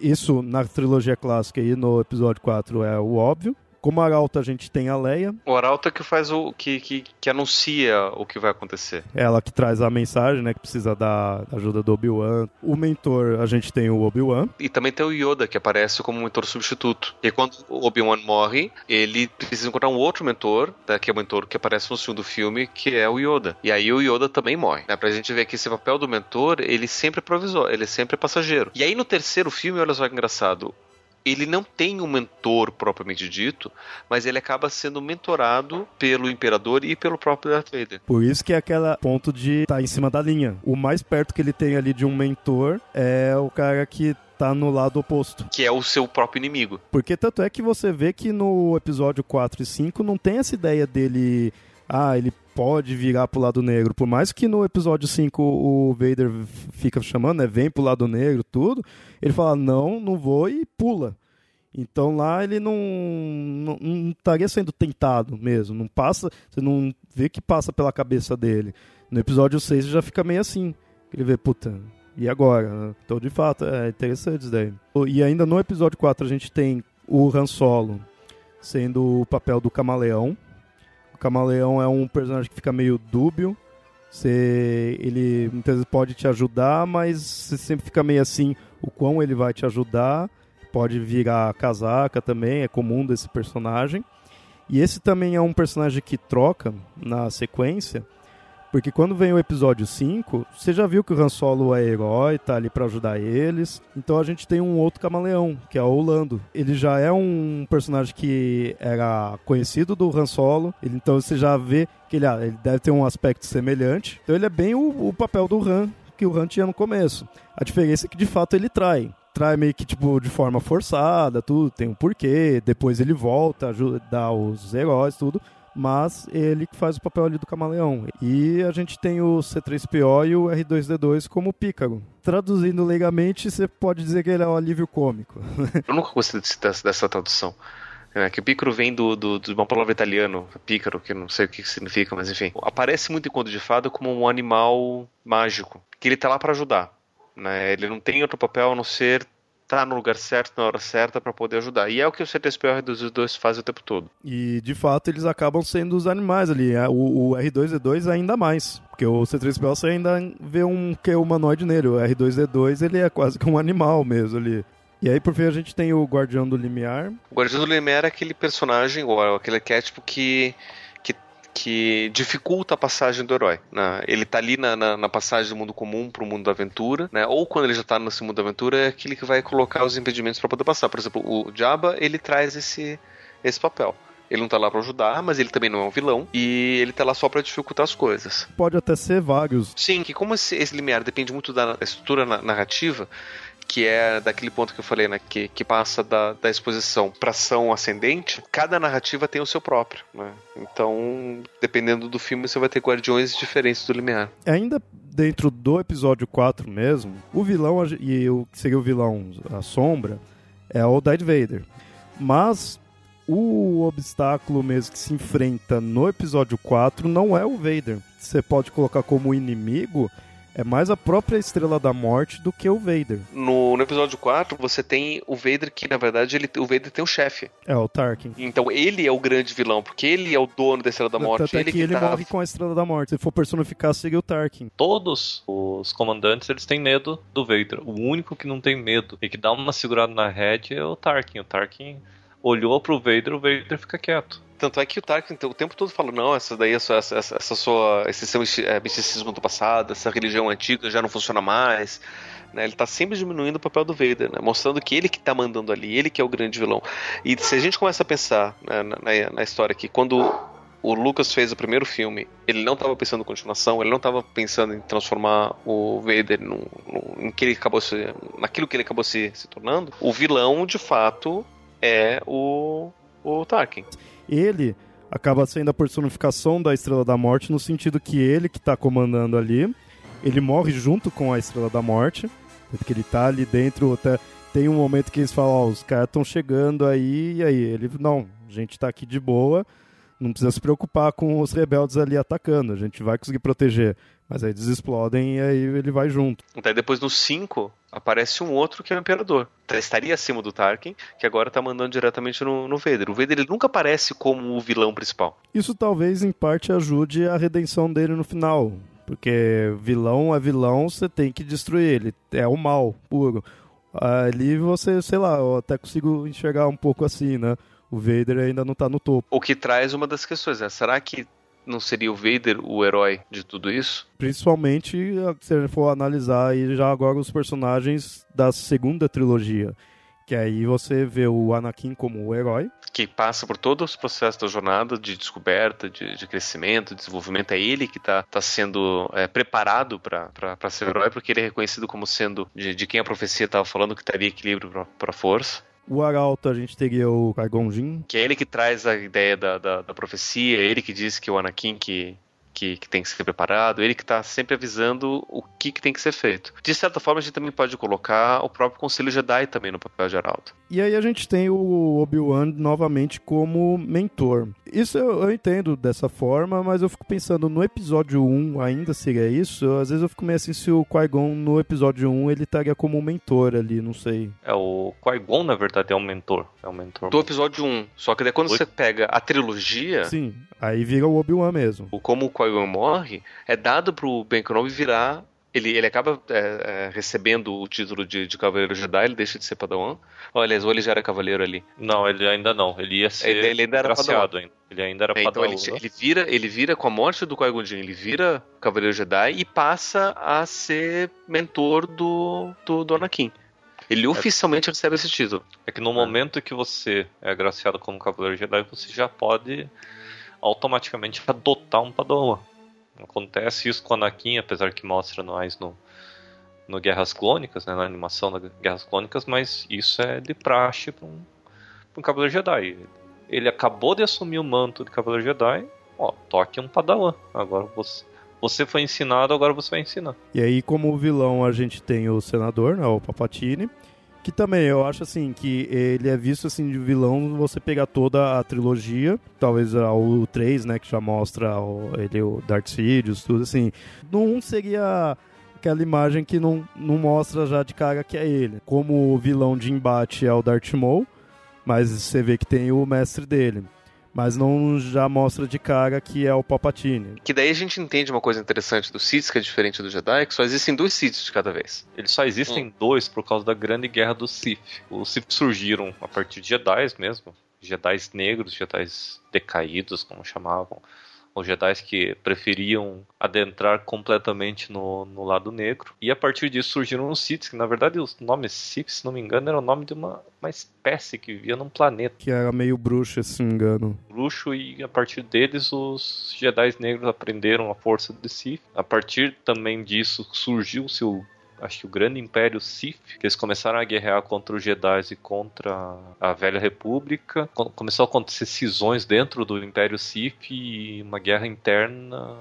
Isso na trilogia clássica e no episódio 4 é o óbvio. Como arauto a gente tem a Leia. O arauto é que faz o que, que, que anuncia o que vai acontecer. Ela que traz a mensagem, né, que precisa da ajuda do Obi-Wan. O mentor, a gente tem o Obi-Wan. E também tem o Yoda que aparece como mentor substituto. E quando o Obi-Wan morre, ele precisa encontrar um outro mentor, né, que é o mentor que aparece no segundo filme, que é o Yoda. E aí o Yoda também morre. Né, pra gente ver que esse papel do mentor, ele sempre é provisório, ele sempre é passageiro. E aí no terceiro filme, olha só que engraçado, ele não tem um mentor propriamente dito, mas ele acaba sendo mentorado pelo imperador e pelo próprio Darth Vader. Por isso que é aquele ponto de estar tá em cima da linha. O mais perto que ele tem ali de um mentor é o cara que tá no lado oposto. Que é o seu próprio inimigo. Porque tanto é que você vê que no episódio 4 e 5 não tem essa ideia dele. Ah, ele pode virar pro lado negro. Por mais que no episódio 5 o Vader fica chamando, né? Vem pro lado negro, tudo. Ele fala, não, não vou e pula. Então lá ele não, não, não, estaria sendo tentado mesmo. Não passa, você não vê que passa pela cabeça dele. No episódio 6 já fica meio assim. Ele vê, puta, e agora? Então de fato é interessante isso daí. E ainda no episódio 4 a gente tem o Han Solo sendo o papel do camaleão. Camaleão é um personagem que fica meio dúbio. Você, ele muitas vezes pode te ajudar, mas você sempre fica meio assim, o quão ele vai te ajudar pode virar casaca também, é comum desse personagem. E esse também é um personagem que troca na sequência, porque quando vem o episódio 5, você já viu que o Han Solo é herói, tá ali para ajudar eles. Então a gente tem um outro camaleão, que é o Lando. Ele já é um personagem que era conhecido do Han Solo, então você já vê que ele, ah, ele deve ter um aspecto semelhante. Então ele é bem o, o papel do Han que o Han tinha no começo. A diferença é que de fato ele trai trai meio que tipo de forma forçada, tudo tem um porquê, depois ele volta, ajuda os heróis, tudo, mas ele que faz o papel ali do camaleão. E a gente tem o C3PO e o R2D2 como Pícaro. Traduzindo legalmente, você pode dizer que ele é um alívio cômico. Eu nunca gostei dessa, dessa tradução. É, que o pícaro vem do, do, de uma palavra italiana, pícaro, que não sei o que significa, mas enfim. Aparece muito em Conto de Fada como um animal mágico, que ele tá lá para ajudar. Né? Ele não tem outro papel a não ser tá no lugar certo, na hora certa, para poder ajudar. E é o que o C3PO e R2D2 fazem o tempo todo. E, de fato, eles acabam sendo os animais ali. É, o, o R2D2 ainda mais. Porque o C3PO você ainda vê um que é humanoide nele. O R2D2 ele é quase que um animal mesmo ali. E aí, por fim, a gente tem o Guardião do Limiar. O Guardião do Limiar é aquele personagem, ou aquele arquétipo que que dificulta a passagem do herói. Né? Ele tá ali na, na, na, passagem do mundo comum para o mundo da aventura, né? ou quando ele já está nesse mundo da aventura, é aquele que vai colocar os impedimentos para poder passar. Por exemplo, o Jabba, ele traz esse, esse papel. Ele não tá lá para ajudar, mas ele também não é um vilão. E ele tá lá só para dificultar as coisas. Pode até ser vários. Sim, que como esse, esse limiar depende muito da estrutura narrativa, que é daquele ponto que eu falei, né? Que, que passa da, da exposição para ação ascendente, cada narrativa tem o seu próprio, né? Então, dependendo do filme, você vai ter guardiões diferentes do limiar. Ainda dentro do episódio 4 mesmo, o vilão, e o que seria o vilão, a sombra, é o Darth Vader. Mas o obstáculo mesmo que se enfrenta no episódio 4 não é o Vader. Você pode colocar como inimigo é mais a própria Estrela da Morte do que o Vader. No, no episódio 4, você tem o Vader que, na verdade, ele, o Vader tem um chefe. É, o Tarkin. Então ele é o grande vilão, porque ele é o dono da Estrela da Morte. Até ele que, que ele tá... morre com a Estrela da Morte. Se for personificar, seria o Tarkin. Todos os comandantes, eles têm medo do Vader. O único que não tem medo e que dá uma segurada na head é o Tarkin. O Tarkin olhou pro Vader, o Vader fica quieto. Tanto é que o Tarkin o tempo todo fala, não, essa daí, essa, essa, essa sua, esse seu é, misticismo do passado, essa religião antiga já não funciona mais. Né? Ele está sempre diminuindo o papel do Vader, né? mostrando que ele que está mandando ali, ele que é o grande vilão. E se a gente começa a pensar né, na, na, história que quando o Lucas fez o primeiro filme, ele não estava pensando em continuação, ele não estava pensando em transformar o Vader no, no, que ele acabou se, naquilo que ele acabou se, se tornando. O vilão, de fato, é o, o Tarkin. Ele acaba sendo a personificação da Estrela da Morte no sentido que ele que está comandando ali, ele morre junto com a Estrela da Morte, porque ele tá ali dentro, até tem um momento que eles falam, ó, oh, os caras estão chegando aí, e aí ele, não, a gente tá aqui de boa, não precisa se preocupar com os rebeldes ali atacando, a gente vai conseguir proteger. Mas aí eles explodem e aí ele vai junto. Daí depois no 5 aparece um outro que é o Imperador. Estaria acima do Tarkin, que agora tá mandando diretamente no, no Vader. O Vader ele nunca aparece como o vilão principal. Isso talvez em parte ajude a redenção dele no final. Porque vilão é vilão, você tem que destruir ele. É o mal puro. Ali você, sei lá, eu até consigo enxergar um pouco assim, né? O Vader ainda não tá no topo. O que traz uma das questões, né? Será que não seria o Vader o herói de tudo isso? Principalmente se a gente for analisar aí já agora os personagens da segunda trilogia. Que aí você vê o Anakin como o herói. Que passa por todos os processos da jornada de descoberta, de, de crescimento, de desenvolvimento. É ele que está tá sendo é, preparado para ser herói, porque ele é reconhecido como sendo de, de quem a profecia estava falando que teria equilíbrio para a força. O Arauto a gente teria o Qui-Gon Jinn. Que é ele que traz a ideia da, da, da profecia, é ele que diz que o Anakin que que, que, tem que ser preparado, ele que está sempre avisando o que, que, tem que ser feito. De certa forma, a gente também pode colocar o próprio Conselho Jedi também no papel de Arauto. E aí a gente tem o Obi-Wan novamente como mentor. Isso eu, eu, entendo dessa forma, mas eu fico pensando, no episódio 1 ainda seria isso? Às vezes eu fico meio assim, se o Qui-Gon no episódio 1 ele estaria como um mentor ali, não sei. É, o Qui-Gon na verdade é um mentor. É um mentor. Do episódio 1. Só que daí quando Oi? você pega a trilogia... Sim, aí vira o Obi-Wan mesmo. Como o Qui-Gon morre, é dado pro Ben Kenobi virar ele, ele acaba é, é, recebendo o título de, de Cavaleiro Jedi, ele deixa de ser Padawan. Ou, aliás, ou ele já era Cavaleiro ali? Não, ele ainda não. Ele ia ser ele, ele ainda era graciado ainda. Ele ainda era é, Padawan. Então ele, ele, vira, ele vira, com a morte do Qui-Gon ele vira Cavaleiro Jedi e passa a ser mentor do, do, do Anakin. Ele é. oficialmente recebe esse título. É que no é. momento que você é agraciado como Cavaleiro Jedi, você já pode automaticamente adotar um Padawan. Acontece isso com a Anakin, apesar que mostra mais no, no Guerras Clônicas, né, na animação da Guerras Clônicas, mas isso é de praxe para um, um Cavaleiro Jedi. Ele acabou de assumir o manto de Cavaleiro Jedi, ó, toque um Padawan. Agora você, você foi ensinado, agora você vai ensinar. E aí, como vilão, a gente tem o senador, né, o Papatini, que também eu acho assim que ele é visto assim de vilão você pegar toda a trilogia, talvez o 3, né, que já mostra o, ele o Darth Sidious, tudo assim. No 1 seria aquela imagem que não, não mostra já de cara que é ele. Como o vilão de embate é o Darth Maul, mas você vê que tem o mestre dele mas não já mostra de cara que é o Palpatine. Que daí a gente entende uma coisa interessante do Sith, que é diferente do Jedi, que só existem dois Siths de cada vez. Eles só existem hum. dois por causa da grande guerra dos Sith. Os Sith surgiram a partir de Jedi mesmo. Jedi negros, Jedi decaídos, como chamavam os Jedi que preferiam adentrar completamente no, no lado negro. E a partir disso surgiram os Sith, que na verdade o nome Sith, se não me engano, era o nome de uma, uma espécie que vivia num planeta. Que era meio bruxo, se não me engano. Bruxo, e a partir deles os Jedi negros aprenderam a força do Sith. A partir também disso surgiu-se o acho que o grande império Sith, que eles começaram a guerrear contra os Jedi e contra a Velha República. Começou a acontecer cisões dentro do império Sith e uma guerra interna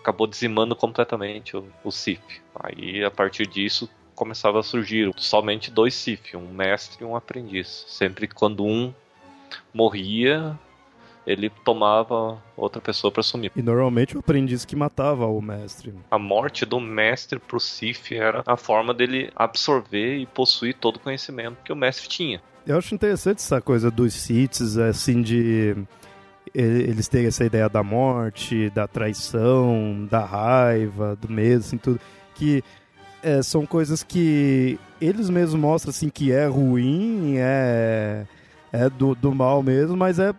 acabou dizimando completamente o, o Sith. Aí, a partir disso, começava a surgir somente dois Sith, um mestre e um aprendiz. Sempre quando um morria, ele tomava outra pessoa para assumir. E normalmente o aprendiz que matava o mestre. A morte do mestre pro Sif era a forma dele absorver e possuir todo o conhecimento que o mestre tinha. Eu acho interessante essa coisa dos Siths, assim, de eles terem essa ideia da morte, da traição, da raiva, do medo, assim, tudo. Que é, são coisas que eles mesmos mostram, assim, que é ruim, é é do, do mal mesmo, mas é,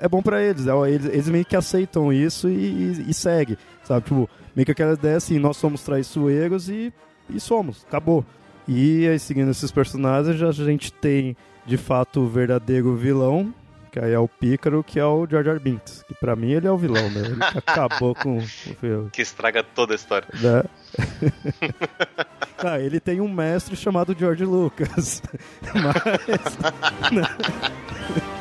é bom para eles, é, eles. Eles meio que aceitam isso e, e, e segue, sabe? Tipo, meio que aquela ideia assim, nós somos traiçoeiros e, e somos, acabou. E aí, seguindo esses personagens, a gente tem de fato o verdadeiro vilão, que aí é o Pícaro, que é o Jar Jar Binks. Que pra mim ele é o vilão, né? Ele acabou com o filme. Que estraga toda a história. Né? ah, ele tem um mestre chamado George Lucas. Mas.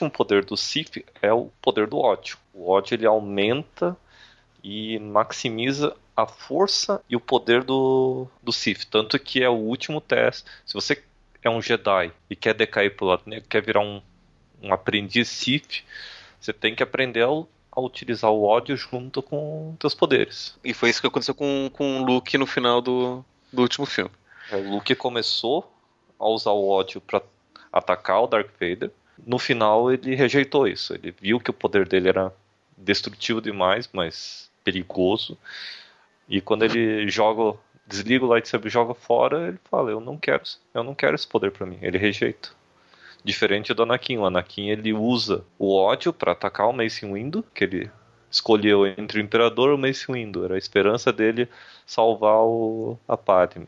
Último poder do Sif é o poder do ódio. O ódio ele aumenta e maximiza a força e o poder do, do Sith. Tanto que é o último teste. Se você é um Jedi e quer decair pro lado negro, quer virar um, um aprendiz Sith, você tem que aprender a, utilizar o ódio junto com teus poderes. E foi isso que aconteceu com, com o Luke no final do, do último filme. É, o Luke começou a usar o ódio para atacar o Darth Vader no final ele rejeitou isso. Ele viu que o poder dele era destrutivo demais, mas perigoso. E quando ele joga, desliga o lightsaber e joga fora, ele fala: "Eu não quero, eu não quero esse poder para mim". Ele rejeita. Diferente do Anakin, o Anakin ele usa o ódio para atacar o Mace Windu, que ele escolheu entre o Imperador e o Mace Windu. Era a esperança dele salvar o, a Padme.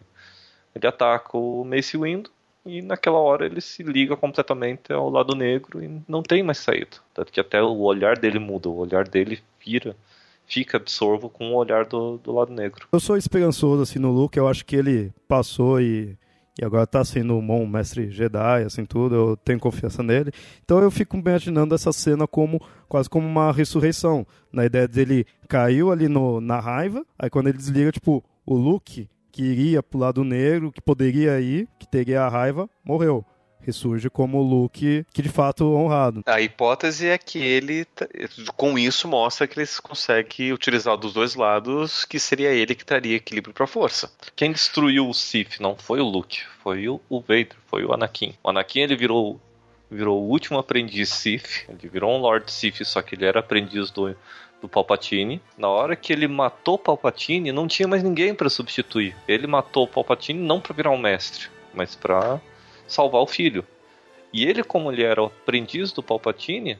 Ele ataca o Mace Windu, e naquela hora ele se liga completamente ao lado negro e não tem mais saída. Tanto que até o olhar dele muda, o olhar dele vira, fica absorvo com o olhar do, do lado negro. Eu sou esperançoso assim no Luke, eu acho que ele passou e, e agora tá sendo um bom mestre Jedi, assim tudo, eu tenho confiança nele. Então eu fico imaginando essa cena como quase como uma ressurreição, na ideia dele caiu ali no, na raiva, aí quando ele desliga, tipo, o Luke que iria pro lado negro, que poderia ir, que teria a raiva, morreu. Ressurge como o Luke, que de fato honrado. A hipótese é que ele, com isso, mostra que ele consegue utilizar dos dois lados, que seria ele que traria equilíbrio para a força. Quem destruiu o Sith não foi o Luke, foi o Vader, foi o Anakin. O Anakin ele virou virou o último aprendiz Sith, ele virou um Lord Sith, só que ele era aprendiz do do Palpatine. Na hora que ele matou o Palpatine, não tinha mais ninguém para substituir. Ele matou o Palpatine não para virar um mestre, mas para salvar o filho. E ele, como ele era o aprendiz do Palpatine,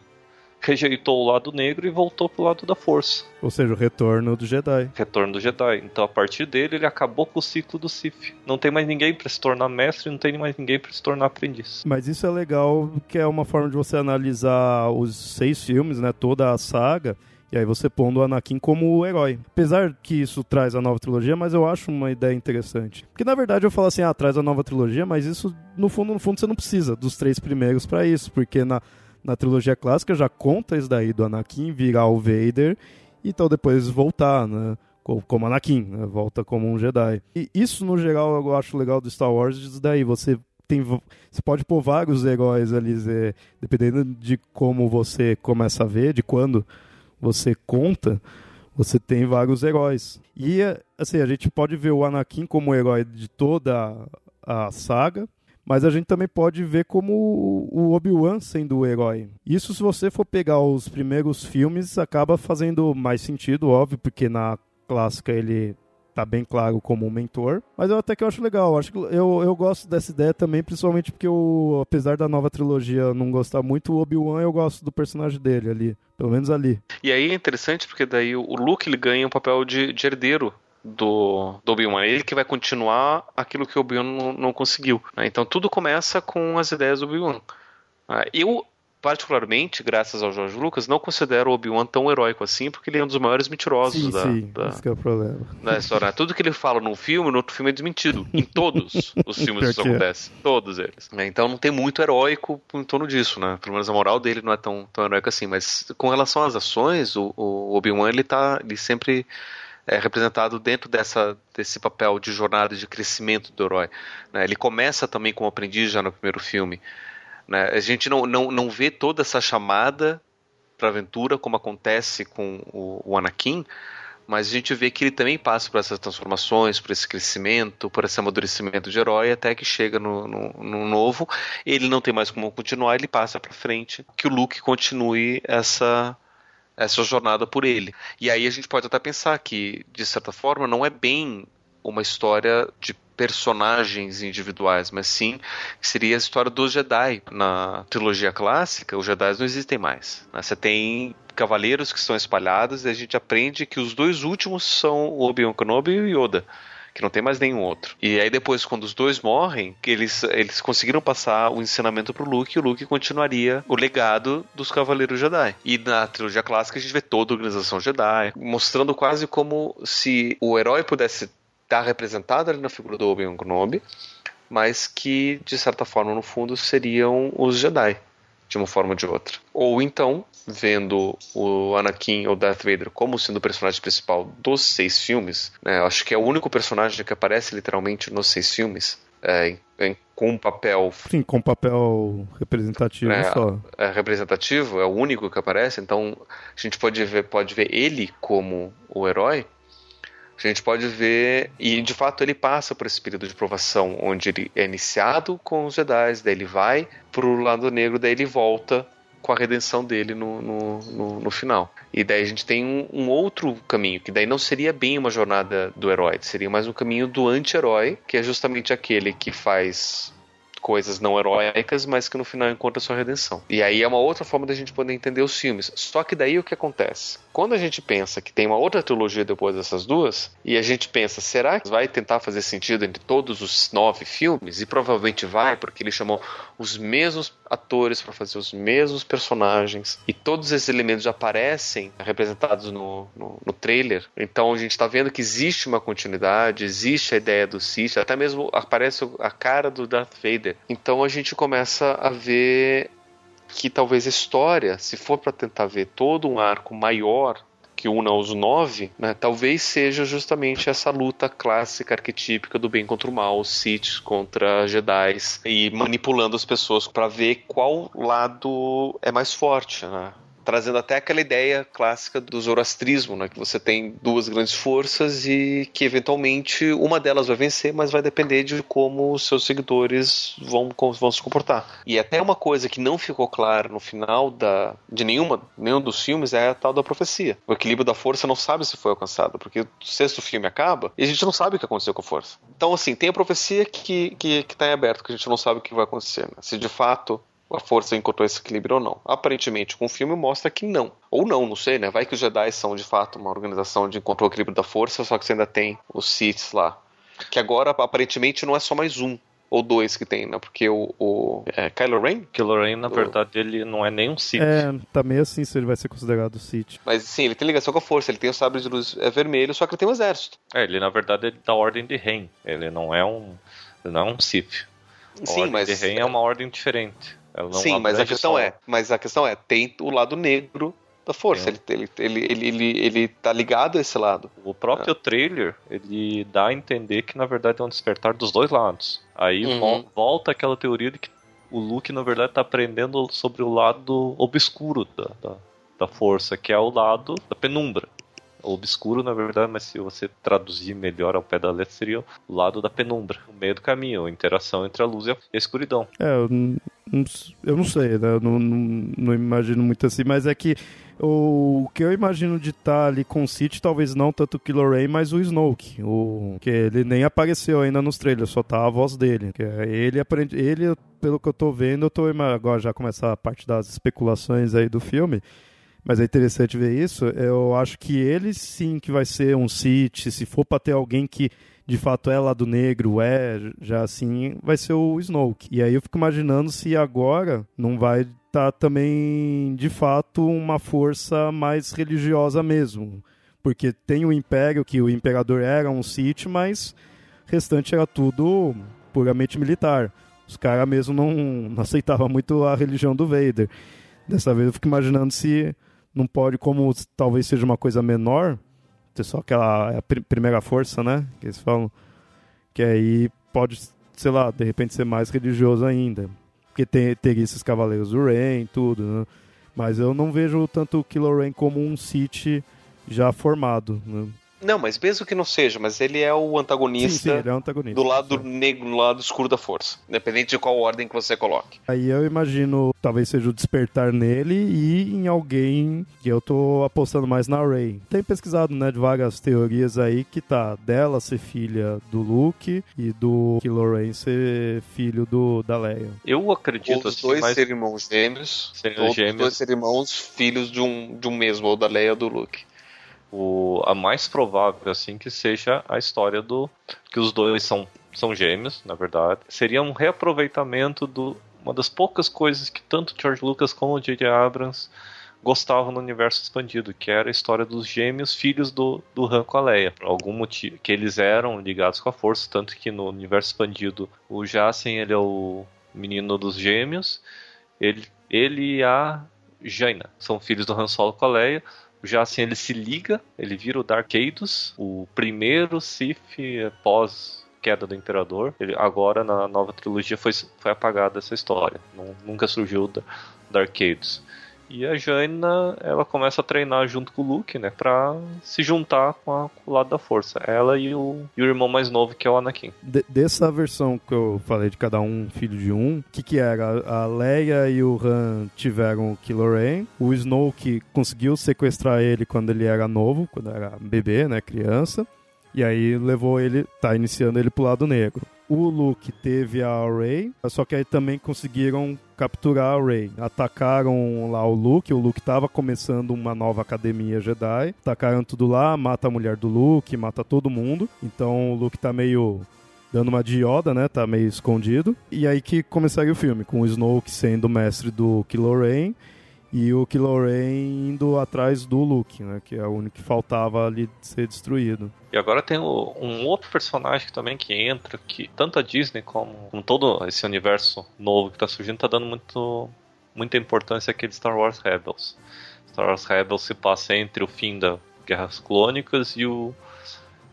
rejeitou o lado negro e voltou pro lado da força. Ou seja, o retorno do Jedi. Retorno do Jedi. Então, a partir dele, ele acabou com o ciclo do Sith. Não tem mais ninguém para se tornar mestre, não tem mais ninguém para se tornar aprendiz. Mas isso é legal, que é uma forma de você analisar os seis filmes, né, toda a saga e aí você pondo o Anakin como o herói. Apesar que isso traz a nova trilogia, mas eu acho uma ideia interessante. Porque na verdade eu falo assim, ah, traz a nova trilogia, mas isso no fundo, no fundo você não precisa dos três primeiros para isso, porque na, na trilogia clássica já conta isso daí do Anakin virar o Vader e então depois voltar, né? Como Anakin, né? volta como um Jedi. E isso no geral eu acho legal do Star Wars, isso daí você tem, você pode pôr vários heróis ali, dependendo de como você começa a ver, de quando você conta, você tem vários heróis. E assim, a gente pode ver o Anakin como herói de toda a saga, mas a gente também pode ver como o Obi-Wan sendo o herói. Isso, se você for pegar os primeiros filmes, acaba fazendo mais sentido, óbvio, porque na clássica ele tá bem claro como um mentor. Mas eu até que eu acho legal. Acho que eu, eu gosto dessa ideia também, principalmente porque eu, apesar da nova trilogia não gostar muito, o Obi-Wan eu gosto do personagem dele ali. Pelo menos ali. E aí é interessante porque daí o Luke ele ganha um papel de, de herdeiro do, do Obi-Wan. Ele que vai continuar aquilo que o Obi-Wan não, não, conseguiu. Né? Então tudo começa com as ideias do Obi-Wan. Ah, eu particularmente, graças ao George Lucas, não considero o Obi-Wan tão heróico assim, porque ele é um dos maiores mentirosos sim, da, sim, da, esse é o problema. da história. Tudo que ele fala num filme, no outro filme é desmentido. Em todos os filmes isso é. acontece. Todos eles. Então não tem muito heróico em torno disso, né? Pelo menos a moral dele não é tão, tão heróica assim. Mas com relação às ações, o, o Obi-Wan, ele tá. Ele sempre é representado dentro dessa, desse papel de jornada de crescimento do herói. Né? Ele começa também como aprendiz já no primeiro filme. Né? A gente não, não, não vê toda essa chamada para aventura como acontece com o, o Anakin, mas a gente vê que ele também passa por essas transformações, por esse crescimento, por esse amadurecimento de herói, até que chega no, no, no novo. Ele não tem mais como continuar, ele passa para frente, que o Luke continue essa essa jornada por ele. E aí a gente pode até pensar que, de certa forma, não é bem uma história de personagens individuais, mas sim seria a história dos Jedi. Na trilogia clássica, os Jedi não existem mais. Né? Você tem cavaleiros que estão espalhados e a gente aprende que os dois últimos são o Obi-Wan Kenobi e o Yoda que não tem mais nenhum outro. E aí depois, quando os dois morrem, eles, eles conseguiram passar o ensinamento pro Luke e o Luke continuaria o legado dos Cavaleiros Jedi. E na trilogia clássica a gente vê toda a organização Jedi, mostrando quase como se o herói pudesse estar representado ali na figura do Obi-Wan Kenobi, mas que, de certa forma, no fundo, seriam os Jedi de uma forma ou de outra. Ou então, vendo o Anakin ou Darth Vader como sendo o personagem principal dos seis filmes, né, acho que é o único personagem que aparece literalmente nos seis filmes, é, em, com um papel. Sim, com um papel representativo né, só. É, representativo, é o único que aparece, então a gente pode ver, pode ver ele como o herói, a gente pode ver, e de fato ele passa por esse período de provação, onde ele é iniciado com os Jedi, daí ele vai pro lado negro, daí ele volta com a redenção dele no, no, no, no final. E daí a gente tem um, um, outro caminho, que daí não seria bem uma jornada do herói, seria mais um caminho do anti-herói, que é justamente aquele que faz coisas não heróicas, mas que no final encontra sua redenção. E aí é uma outra forma da gente poder entender os filmes. Só que daí o que acontece? Quando a gente pensa que tem uma outra trilogia depois dessas duas, e a gente pensa, será que vai tentar fazer sentido entre todos os nove filmes? E provavelmente vai, porque ele chamou os mesmos atores para fazer os mesmos personagens, e todos esses elementos já aparecem representados no, no, no trailer. Então a gente está vendo que existe uma continuidade, existe a ideia do Sith, até mesmo aparece a cara do Darth Vader então a gente começa a ver que talvez a história, se for para tentar ver todo um arco maior que una os nove, né, talvez seja justamente essa luta clássica, arquetípica do bem contra o mal, Sith contra Jedi, e manipulando as pessoas para ver qual lado é mais forte. Né? Trazendo até aquela ideia clássica do zoroastrismo, né, que você tem duas grandes forças e que eventualmente uma delas vai vencer, mas vai depender de como os seus seguidores vão, vão se comportar. E até uma coisa que não ficou clara no final da, de nenhuma, nenhum dos filmes é a tal da profecia. O equilíbrio da força não sabe se foi alcançado, porque o sexto filme acaba e a gente não sabe o que aconteceu com a força. Então, assim, tem a profecia que, que, que tá em aberto, que a gente não sabe o que vai acontecer. Né? Se de fato a força encontrou esse equilíbrio ou não. Aparentemente, com o filme mostra que não. Ou não, não sei, né? Vai que os Jedi são de fato uma organização de encontrou o equilíbrio da força, só que você ainda tem os Siths lá. Que agora aparentemente não é só mais um ou dois que tem, né? Porque o, o é, Kylo Ren? Kylo Ren, na o... verdade, ele não é nem um Sith. É, tá meio assim se ele vai ser considerado Sith. Mas sim, ele tem ligação com a força, ele tem o sabre de luz é vermelho, só que ele tem um exército. É, ele na verdade é da ordem de Ren. Ele não é um, não é um Sith. A sim, ordem mas de Ren é uma ordem diferente. Sim, mas a questão só... é, mas a questão é, tem o lado negro da força. Ele, ele, ele, ele, ele, ele tá ligado a esse lado. O próprio é. trailer, ele dá a entender que na verdade é um despertar dos dois lados. Aí uhum. volta aquela teoria de que o Luke na verdade tá aprendendo sobre o lado obscuro da, da, da força, que é o lado da penumbra obscuro, na verdade, mas se você traduzir melhor ao pé da letra, seria o lado da penumbra, o meio do caminho, a interação entre a luz e a escuridão. É, eu não, eu não sei, né? Eu não, não, não, imagino muito assim, mas é que o, que eu imagino de estar tá ali com o City, talvez não tanto o Kylo mas o Snoke. O, que ele nem apareceu ainda nos trailers, só tá a voz dele. Que é, ele aprende. Ele, pelo que eu tô vendo, eu tô agora já começar a parte das especulações aí do filme mas é interessante ver isso. Eu acho que ele sim que vai ser um City. Se for para ter alguém que de fato é lado negro, é já assim, vai ser o Snoke. E aí eu fico imaginando se agora não vai estar tá também de fato uma força mais religiosa mesmo. Porque tem o Império, que o Imperador era um Sith, mas o restante era tudo puramente militar. Os caras mesmo não, não aceitavam muito a religião do Vader. Dessa vez eu fico imaginando se não pode, como talvez seja uma coisa menor, ter só aquela a primeira força, né? Que eles falam. Que aí pode, sei lá, de repente ser mais religioso ainda. Porque tem, teria esses cavaleiros do Rain, tudo, né? Mas eu não vejo tanto o Kylo Ren como um City já formado, né? Não, mas mesmo que não seja, mas ele é o antagonista, sim, sim, ele é o antagonista do lado sim. negro, do lado escuro da força, independente de qual ordem que você coloque. Aí eu imagino, talvez seja o despertar nele e em alguém que eu tô apostando mais na Rey. Tem pesquisado, né, de várias teorias aí que tá dela ser filha do Luke e do Kylo Ren ser filho do da Leia. Eu acredito os assim, dois mas... serem irmãos gêmeos, serem gêmeos. dois serem irmãos filhos de um de um mesmo, ou da Leia ou do Luke o, a mais provável assim que seja a história do que os dois são são gêmeos, na verdade. Seria um reaproveitamento do uma das poucas coisas que tanto George Lucas como J.J. Abrams gostavam no universo expandido, que era a história dos gêmeos filhos do, do Han com a Leia. Por algum motivo, que eles eram ligados com a força, tanto que no universo expandido o Jacen ele é o menino dos gêmeos, ele, ele e a Jaina são filhos do Han Solo com a Leia, já assim ele se liga, ele vira o Dark Eidos, o primeiro Sith pós queda do Imperador. Ele, agora na nova trilogia foi, foi apagada essa história. nunca surgiu da Dark Eidos. E a Jaina, ela começa a treinar junto com o Luke, né? Pra se juntar com, a, com o lado da força. Ela e o, e o irmão mais novo, que é o Anakin. De, dessa versão que eu falei de cada um filho de um, o que que era? A Leia e o Han tiveram o Kylo Ren. O Snoke conseguiu sequestrar ele quando ele era novo, quando era bebê, né? Criança. E aí levou ele, tá iniciando ele pro lado negro. O Luke teve a Rey, só que aí também conseguiram capturar a Rey. Atacaram lá o Luke, o Luke tava começando uma nova academia Jedi. Atacaram tudo lá, mata a mulher do Luke, mata todo mundo. Então o Luke tá meio dando uma de Yoda, né? Tá meio escondido. E aí que começaria o filme, com o Snoke sendo o mestre do Kylo Ren e o Kylo Ren indo atrás do Luke, né? Que é o único que faltava ali de ser destruído. E agora tem o, um outro personagem também que entra, que tanto a Disney como, como todo esse universo novo que está surgindo está dando muito, muita importância àquele Star Wars Rebels. Star Wars Rebels se passa entre o fim da Guerras Clônicas e o,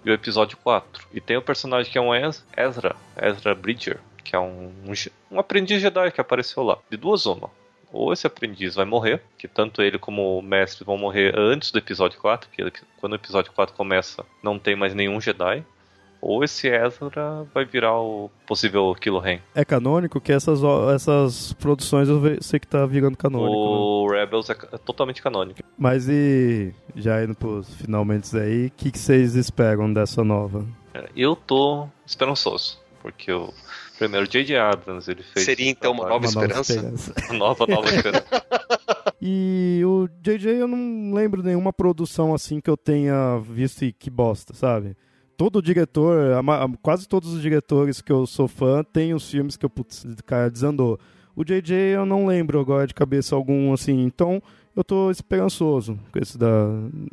e o episódio 4. E tem o personagem que é um Ezra, Ezra Bridger, que é um, um, um aprendiz Jedi que apareceu lá. De duas uma ou esse aprendiz vai morrer, que tanto ele como o mestre vão morrer antes do episódio 4, que quando o episódio 4 começa não tem mais nenhum Jedi, ou esse Ezra vai virar o possível Kylo Ren. É canônico que essas, essas produções eu sei que tá virando canônico. O né? Rebels é, é, totalmente canônico. Mas e já indo pros finalmente aí, o que, que vocês esperam dessa nova? É, eu tô esperançoso, porque eu Primeiro, J.J. Abrams, ele fez. Seria então uma nova, uma esperança? Nova esperança. nova, nova esperança. E o JJ eu não lembro nenhuma produção assim que eu tenha visto e que bosta, sabe? Todo diretor, quase todos os diretores que eu sou fã, tem os filmes que eu, putz, cara, desandou. O JJ eu não lembro agora de cabeça algum assim, então eu tô esperançoso com esse da,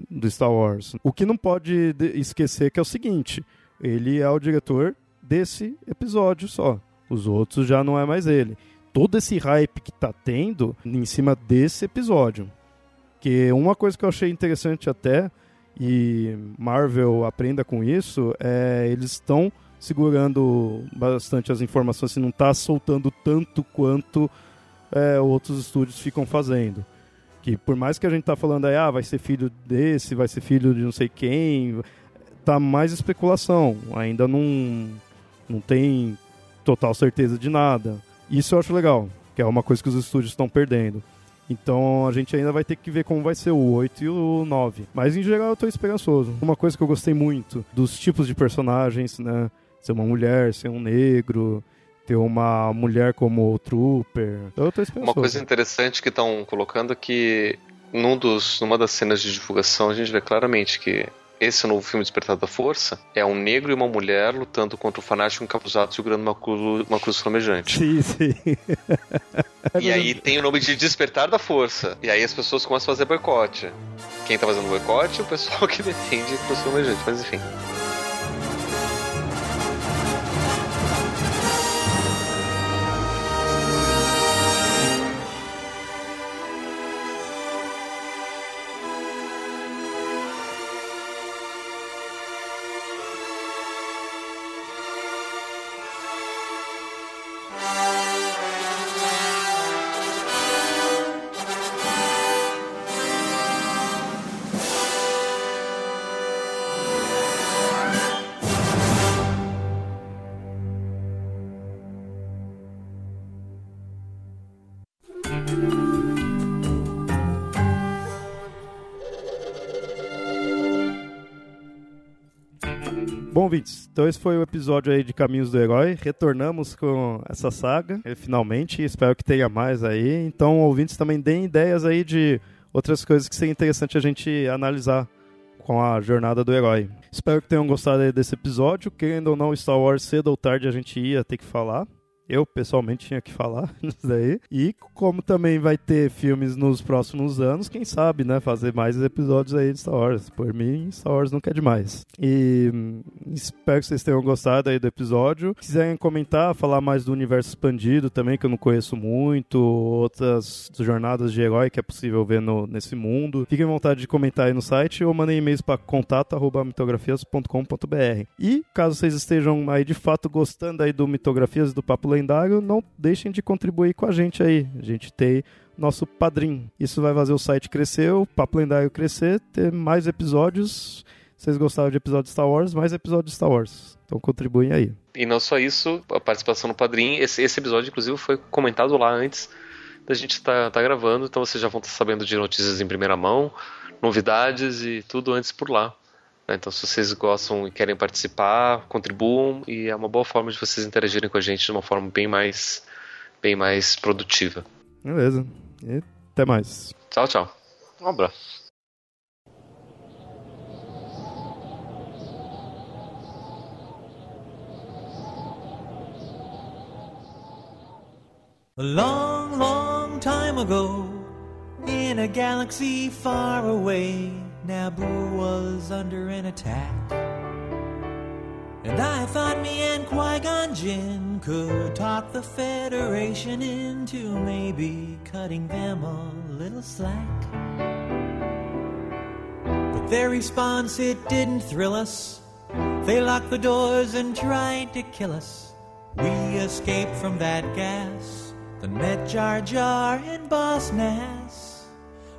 do Star Wars. O que não pode esquecer que é o seguinte, ele é o diretor desse episódio só. Os outros já não é mais ele. Todo esse hype que tá tendo em cima desse episódio. Que uma coisa que eu achei interessante até, e Marvel aprenda com isso, é eles estão segurando bastante as informações, se não tá soltando tanto quanto é, outros estúdios ficam fazendo. Que por mais que a gente tá falando aí, ah, vai ser filho desse, vai ser filho de não sei quem, tá mais especulação. Ainda não não tem total certeza de nada. Isso eu acho legal, que é uma coisa que os estúdios estão perdendo. Então a gente ainda vai ter que ver como vai ser o 8 e o 9. Mas em geral eu tô esperançoso. Uma coisa que eu gostei muito dos tipos de personagens, né? Ser uma mulher, ser um negro, ter uma mulher como o Trooper. Eu tô esperançoso. Uma coisa interessante que estão colocando é que num dos, numa das cenas de divulgação a gente vê claramente que esse novo filme Despertar da Força é um negro e uma mulher lutando contra o fanático encapuzado segurando uma, cruz, uma cruz flamejante. Sim, sim. e aí tem o nome de Despertar da Força. E aí as pessoas começam a fazer boicote. Quem tá fazendo boicote? O pessoal que defende a cruz flamejante. Mas enfim. Ouvintes, então esse foi o episódio aí de Caminhos do Herói. Retornamos com essa saga, eh, finalmente. Espero que tenha mais aí. Então, ouvintes, também deem ideias aí de outras coisas que seria interessante a gente analisar com a jornada do herói. Espero que tenham gostado desse episódio. Querendo ou não, Star Wars cedo ou tarde a gente ia ter que falar. Eu, pessoalmente, tinha que falar isso daí. E como também vai ter filmes nos próximos anos, quem sabe, né? Fazer mais episódios aí de Star Wars. Por mim, Star Wars nunca é demais. E hum, espero que vocês tenham gostado aí do episódio. Se quiserem comentar, falar mais do universo expandido também, que eu não conheço muito, outras jornadas de herói que é possível ver no, nesse mundo. Fiquem à vontade de comentar aí no site ou mandem e-mails para contato.mitografias.com.br. E caso vocês estejam aí de fato gostando aí do Mitografias do Papo lendário, não deixem de contribuir com a gente aí. A gente tem nosso padrinho. Isso vai fazer o site crescer, o Papo Lendário crescer, ter mais episódios. Vocês gostaram de episódios de Star Wars, mais episódios de Star Wars. Então contribuem aí. E não só isso, a participação no padrinho. Esse, esse episódio, inclusive, foi comentado lá antes da gente estar tá, tá gravando, então vocês já vão estar sabendo de notícias em primeira mão, novidades e tudo antes por lá. Né? Então, se vocês gostam e querem participar, contribuam e é uma boa forma de vocês interagirem com a gente de uma forma bem mais, bem mais produtiva. Beleza. E até mais. Tchau, tchau. Um abraço. A long, long time ago, in a galaxy far away. Naboo was under an attack. And I thought me and Qui Gon Jinn could talk the Federation into maybe cutting them a little slack. But their response, it didn't thrill us. They locked the doors and tried to kill us. We escaped from that gas, then met Jar Jar and Boss Nass.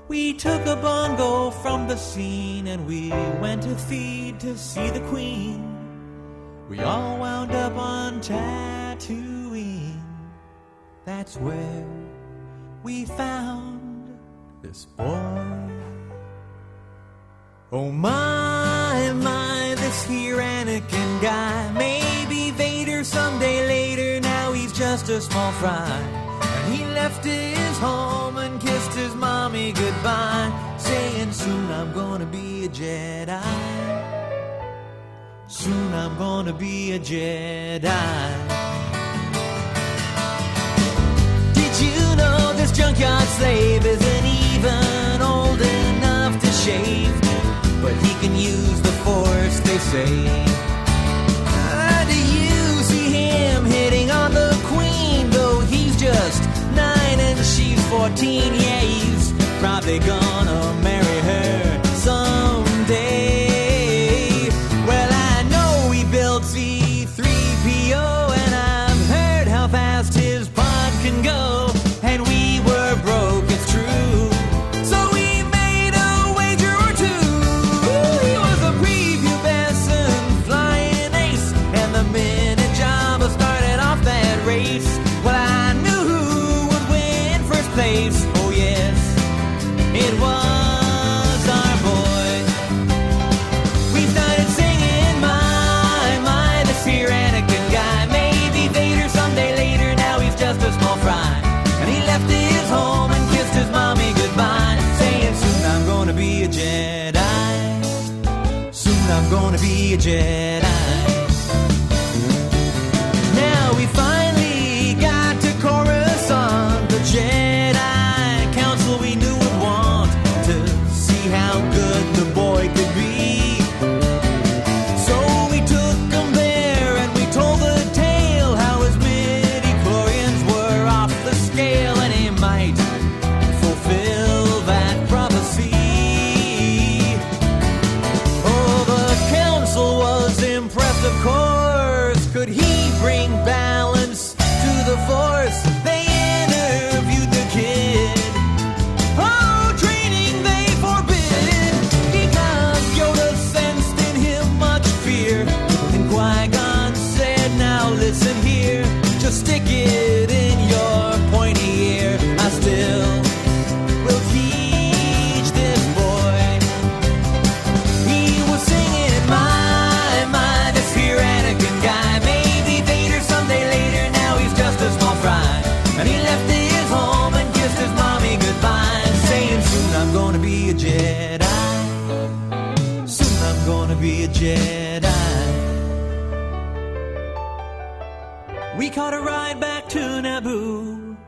We took a bongo from the scene and we went to feed to see the queen. We all wound up on Tatooine. That's where we found this boy. Oh my, my, this here Anakin guy. Maybe Vader someday later, now he's just a small fry. He left his home and kissed his mommy goodbye, saying, Soon I'm gonna be a Jedi. Soon I'm gonna be a Jedi. Did you know this junkyard slave isn't even old enough to shave? But he can use the force, they say. gone.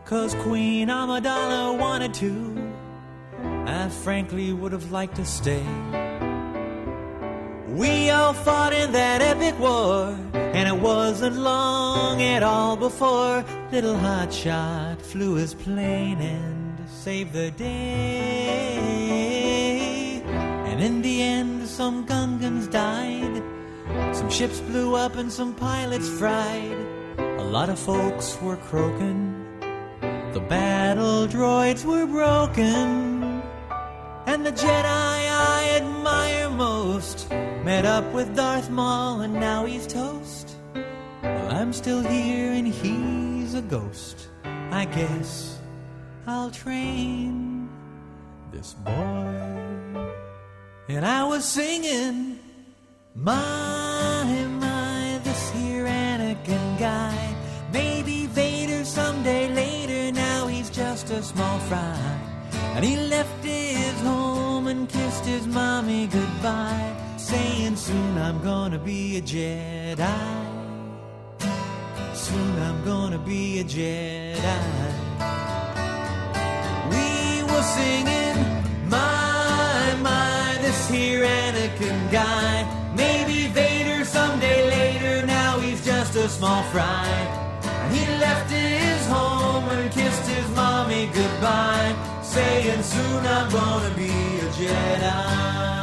Cause Queen Amidala wanted to. I frankly would have liked to stay. We all fought in that epic war, and it wasn't long at all before little hotshot flew his plane and saved the day. And in the end, some Gungans died, some ships blew up, and some pilots fried. A lot of folks were croaking, the battle droids were broken. And the Jedi I admire most met up with Darth Maul and now he's toast. Well, I'm still here and he's a ghost. I guess I'll train this boy. And I was singing, My, a small fry. And he left his home and kissed his mommy goodbye, saying, Soon I'm gonna be a Jedi. Soon I'm gonna be a Jedi. We were singing, My, my, this here Anakin guy. Maybe Vader someday later, now he's just a small fry. He left his home and kissed his mommy goodbye, saying, Soon I'm gonna be a Jedi.